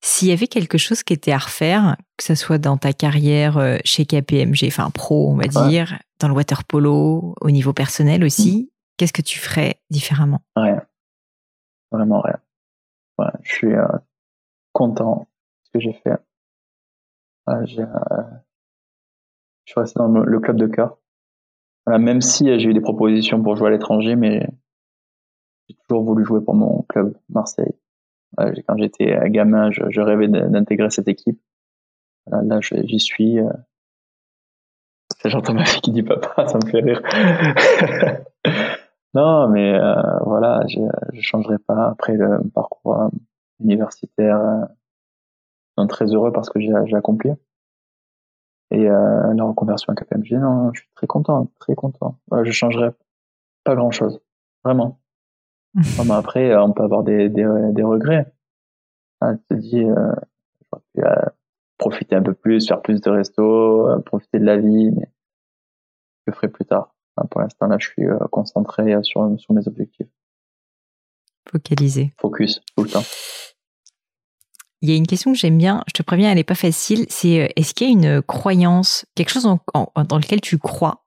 S'il y avait quelque chose qui était à refaire, que ce soit dans ta carrière euh, chez KPMG, enfin pro, on va dire, dans le water polo, au niveau personnel aussi, mm. qu'est-ce que tu ferais différemment? Rien. Vraiment rien. je suis euh, content de ce que j'ai fait. Euh, je suis resté dans le, club de cœur. même si j'ai eu des propositions pour jouer à l'étranger, mais j'ai toujours voulu jouer pour mon club Marseille. quand j'étais gamin, je, rêvais d'intégrer cette équipe. Là, j'y suis. Euh. J'entends ma fille qui dit papa, ça me fait rire. non, mais euh, voilà, je ne changerai pas après le parcours euh, universitaire. Suis très heureux parce que j'ai accompli. Et la reconversion à KPMG, non, je suis très content, très content. Voilà, je changerai pas grand chose, vraiment. mais après, on peut avoir des, des, des regrets. Ah, tu te dis, euh, profiter un peu plus, faire plus de resto, euh, profiter de la vie, mais je le ferai plus tard. Pour l'instant, là, je suis euh, concentré sur, sur mes objectifs. Focalisé. Focus, tout le temps. Il y a une question que j'aime bien, je te préviens, elle n'est pas facile, c'est est-ce qu'il y a une croyance, quelque chose dans lequel tu crois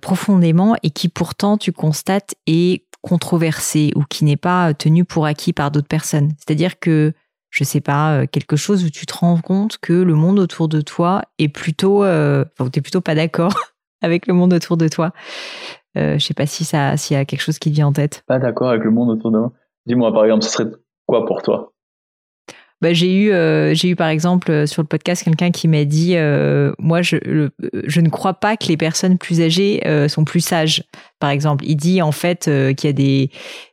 profondément et qui pourtant tu constates est controversé ou qui n'est pas tenu pour acquis par d'autres personnes? C'est-à-dire que, je sais pas, euh, quelque chose où tu te rends compte que le monde autour de toi est plutôt, euh, enfin, t'es plutôt pas d'accord avec le monde autour de toi. Euh, je sais pas si ça, s'il y a quelque chose qui te vient en tête. Pas d'accord avec le monde autour de moi. Dis-moi par exemple, ce serait quoi pour toi? Bah, j'ai eu, euh, j'ai eu par exemple euh, sur le podcast quelqu'un qui m'a dit, euh, moi je, je ne crois pas que les personnes plus âgées sont plus sages. Par exemple, il dit en fait qu'il y a des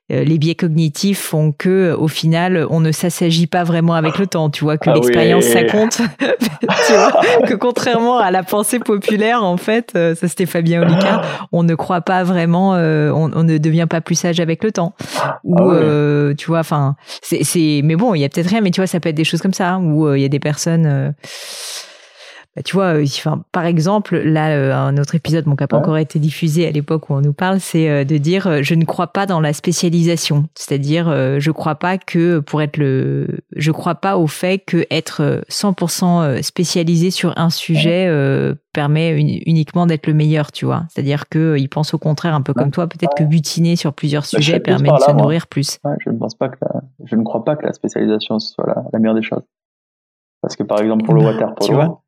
les biais cognitifs font que au final on ne s'assagit pas vraiment avec le temps. Tu vois que ah l'expérience ça compte. Tu vois que contrairement à la pensée populaire en fait ça c'était Fabien Olicard on ne croit pas vraiment on, on, ne devient pas plus sage avec le temps. Ou ah tu vois enfin c'est mais bon il y a peut-être rien mais tu vois ça peut être des choses comme ça, hein, où euh, il y a des personnes. Euh, bah, tu vois, euh, enfin, par exemple, là, un autre épisode, qui n'a pas encore été diffusé à l'époque où on nous parle, c'est de dire je ne crois pas dans la spécialisation. C'est-à-dire, je crois pas que pour être le, je crois pas au fait que être 100% spécialisé sur un sujet permet uniquement d'être le meilleur, tu vois. C'est-à-dire qu'il pense au contraire, un peu comme toi, peut-être que butiner sur plusieurs bah, sujets permet de se nourrir plus. je ne pense pas que je ne crois pas que la spécialisation soit la, meilleure des choses. Parce que par exemple pour le water polo,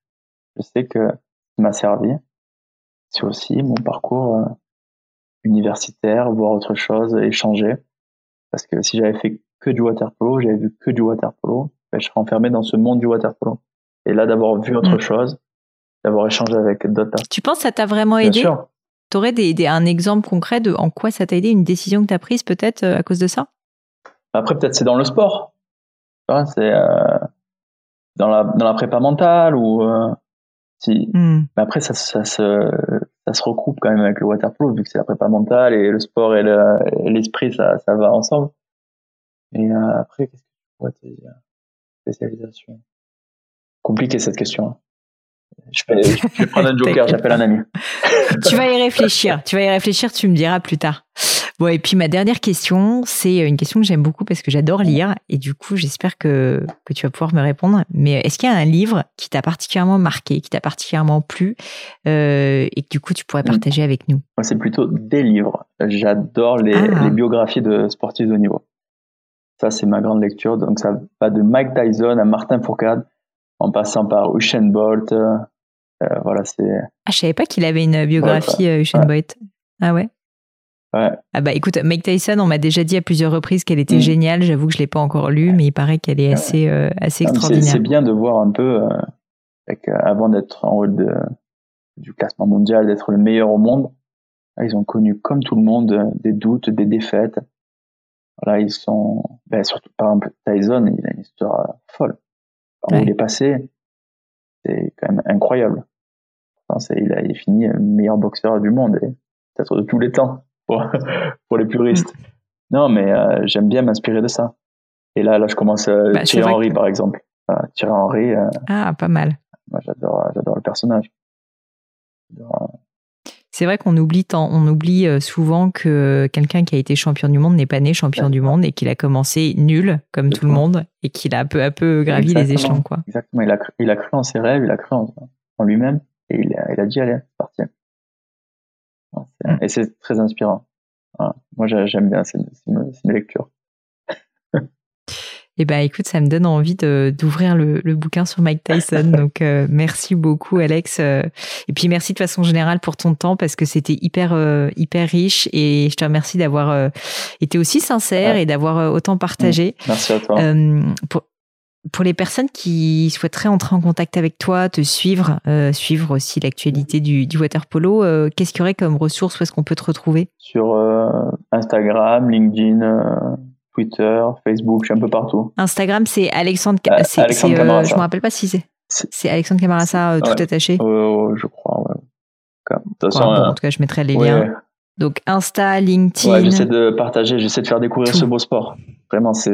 je sais que m'a servi. C'est aussi mon parcours euh, universitaire, voir autre chose, échanger. Parce que si j'avais fait que du water polo, j'avais vu que du water polo, ben, je serais enfermé dans ce monde du water polo. Et là, d'avoir vu autre mm. chose, d'avoir échangé avec d'autres. Tu penses que ça t'a vraiment aidé Tu aurais des, un exemple concret de en quoi ça t'a aidé, une décision que tu as prise peut-être euh, à cause de ça? Après, peut-être c'est dans le sport. C'est euh, dans, la, dans la prépa mentale ou. Euh, si. Hmm. Mais après, ça, ça, se, ça se recoupe quand même avec le waterpolo, vu que c'est la prépa mentale et le sport et l'esprit, ça, ça va ensemble. Et après, qu'est-ce que tu pourrais te dire Spécialisation. Compliqué cette question. Hein. Je vais, prendre un joker, j'appelle un ami. tu vas y réfléchir. Tu vas y réfléchir, tu me diras plus tard. Bon, et puis ma dernière question, c'est une question que j'aime beaucoup parce que j'adore lire et du coup, j'espère que, que tu vas pouvoir me répondre. Mais est-ce qu'il y a un livre qui t'a particulièrement marqué, qui t'a particulièrement plu euh, et que du coup, tu pourrais partager avec nous? Moi, c'est plutôt des livres. J'adore les, ah. les biographies de sportifs de niveau. Ça, c'est ma grande lecture. Donc, ça va de Mike Tyson à Martin Fourcade en passant par Usain Bolt. Euh, voilà, c'est. Ah, je savais pas qu'il avait une biographie euh, Usain Bolt. Ah ouais? Ouais. Ah bah écoute, Mike Tyson, on m'a déjà dit à plusieurs reprises qu'elle était mm. géniale. J'avoue que je l'ai pas encore lue, mais il paraît qu'elle est assez, euh, assez extraordinaire. C'est bien de voir un peu, avec, avant d'être en haut de, du classement mondial, d'être le meilleur au monde. Ils ont connu, comme tout le monde, des doutes, des défaites. Voilà, ils sont, ben, surtout par exemple Tyson, il a une histoire folle où il est passé, c'est quand même incroyable. Enfin, il, a, fini meilleur boxeur du monde, et peut-être de tous les temps, pour, pour les puristes. Mm. Non, mais euh, j'aime bien m'inspirer de ça. Et là, là, je commence à euh, bah, Thierry Henry, par exemple. Thierry Henry. Euh, ah, pas mal. Moi, j'adore, j'adore le personnage. C'est vrai qu'on oublie tant, on oublie euh, souvent que quelqu'un qui a été champion du monde n'est pas né champion du monde et qu'il a commencé nul comme tout le monde et qu'il a peu à peu gravi les échelons quoi. Exactement, il a, cru, il a cru en ses rêves, il a cru en, lui-même et il a, il a dit allez, Mm. Et c'est très inspirant. Moi j'aime bien, c'est une, une lecture. Eh ben, écoute, ça me donne envie d'ouvrir le, le, bouquin sur Mike Tyson. Donc, euh, merci beaucoup, Alex. Euh, et puis, merci de façon générale pour ton temps parce que c'était hyper, euh, hyper riche. Et je te remercie d'avoir été aussi sincère et d'avoir autant partagé. Mmh. Merci à toi. pour, pour les personnes qui souhaiteraient entrer en contact avec toi, te suivre, suivre aussi l'actualité du, du water polo, qu'est-ce qu'il y aurait comme ressources? Où est-ce qu'on peut te retrouver? Sur Instagram, LinkedIn. Twitter, Facebook, je suis un peu partout. Instagram, c'est Alexandre. Euh, Alexandre euh, je me rappelle pas si c'est. C'est Alexandre Camarasa euh, tout attaché. je crois. Ouais. De toute façon, en tout cas, je mettrai les liens. Donc Insta, LinkedIn. Ouais, j'essaie de partager, j'essaie de faire découvrir ce beau sport. Vraiment, c'est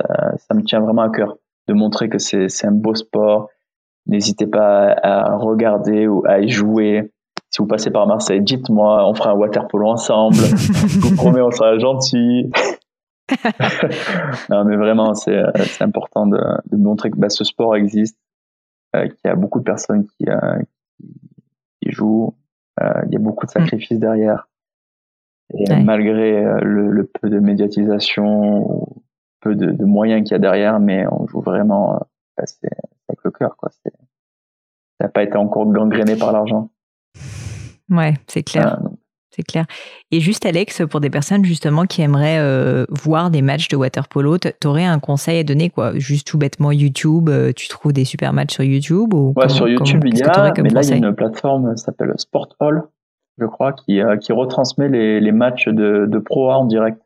ça, ça, me tient vraiment à cœur de montrer que c'est un beau sport. N'hésitez pas à regarder ou à y jouer si vous passez par Marseille, dites-moi, on fera un water polo ensemble. je vous promets, on sera gentils. non, mais vraiment, c'est euh, important de, de, montrer que bah, ce sport existe, euh, qu'il y a beaucoup de personnes qui, euh, qui, jouent, euh, il y a beaucoup de sacrifices derrière. Et malgré euh, le, le, peu de médiatisation, peu de, de moyens qu'il y a derrière, mais on joue vraiment bah, avec le cœur. Quoi. Ça n'a pas été encore gangréné par l'argent. Ouais, c'est clair. Ah, c'est clair. Et juste Alex, pour des personnes justement qui aimeraient euh, voir des matchs de water polo, t'aurais un conseil à donner quoi? Juste tout bêtement YouTube, euh, tu trouves des super matchs sur YouTube ou Ouais, sur YouTube il y a, mais là il y a une plateforme qui s'appelle Sport Hall, je crois, qui, euh, qui retransmet les, les matchs de, de Pro A en direct.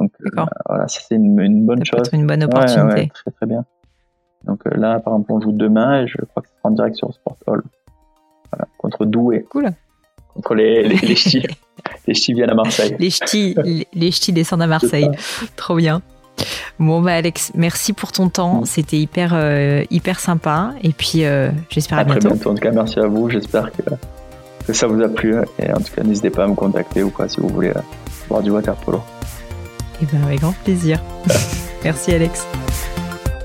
Donc voilà, c'est une, une, bonne chose. une bonne opportunité. très très bien. Donc là, par exemple, on joue demain et je crois que c'est en direct sur Sport Hall contre Douai. Cool. Contre les, les, les ch'tis. les ch'tis viennent à Marseille. Les ch'tis, les ch'tis descendent à Marseille. Trop bien. Bon bah Alex, merci pour ton temps. Mm. C'était hyper euh, hyper sympa. Et puis euh, j'espère à, bientôt. En tout cas, merci à vous. J'espère que, que ça vous a plu. Et en tout cas, n'hésitez pas à me contacter ou quoi si vous voulez euh, voir du water polo. Et ben avec grand plaisir. merci Alex.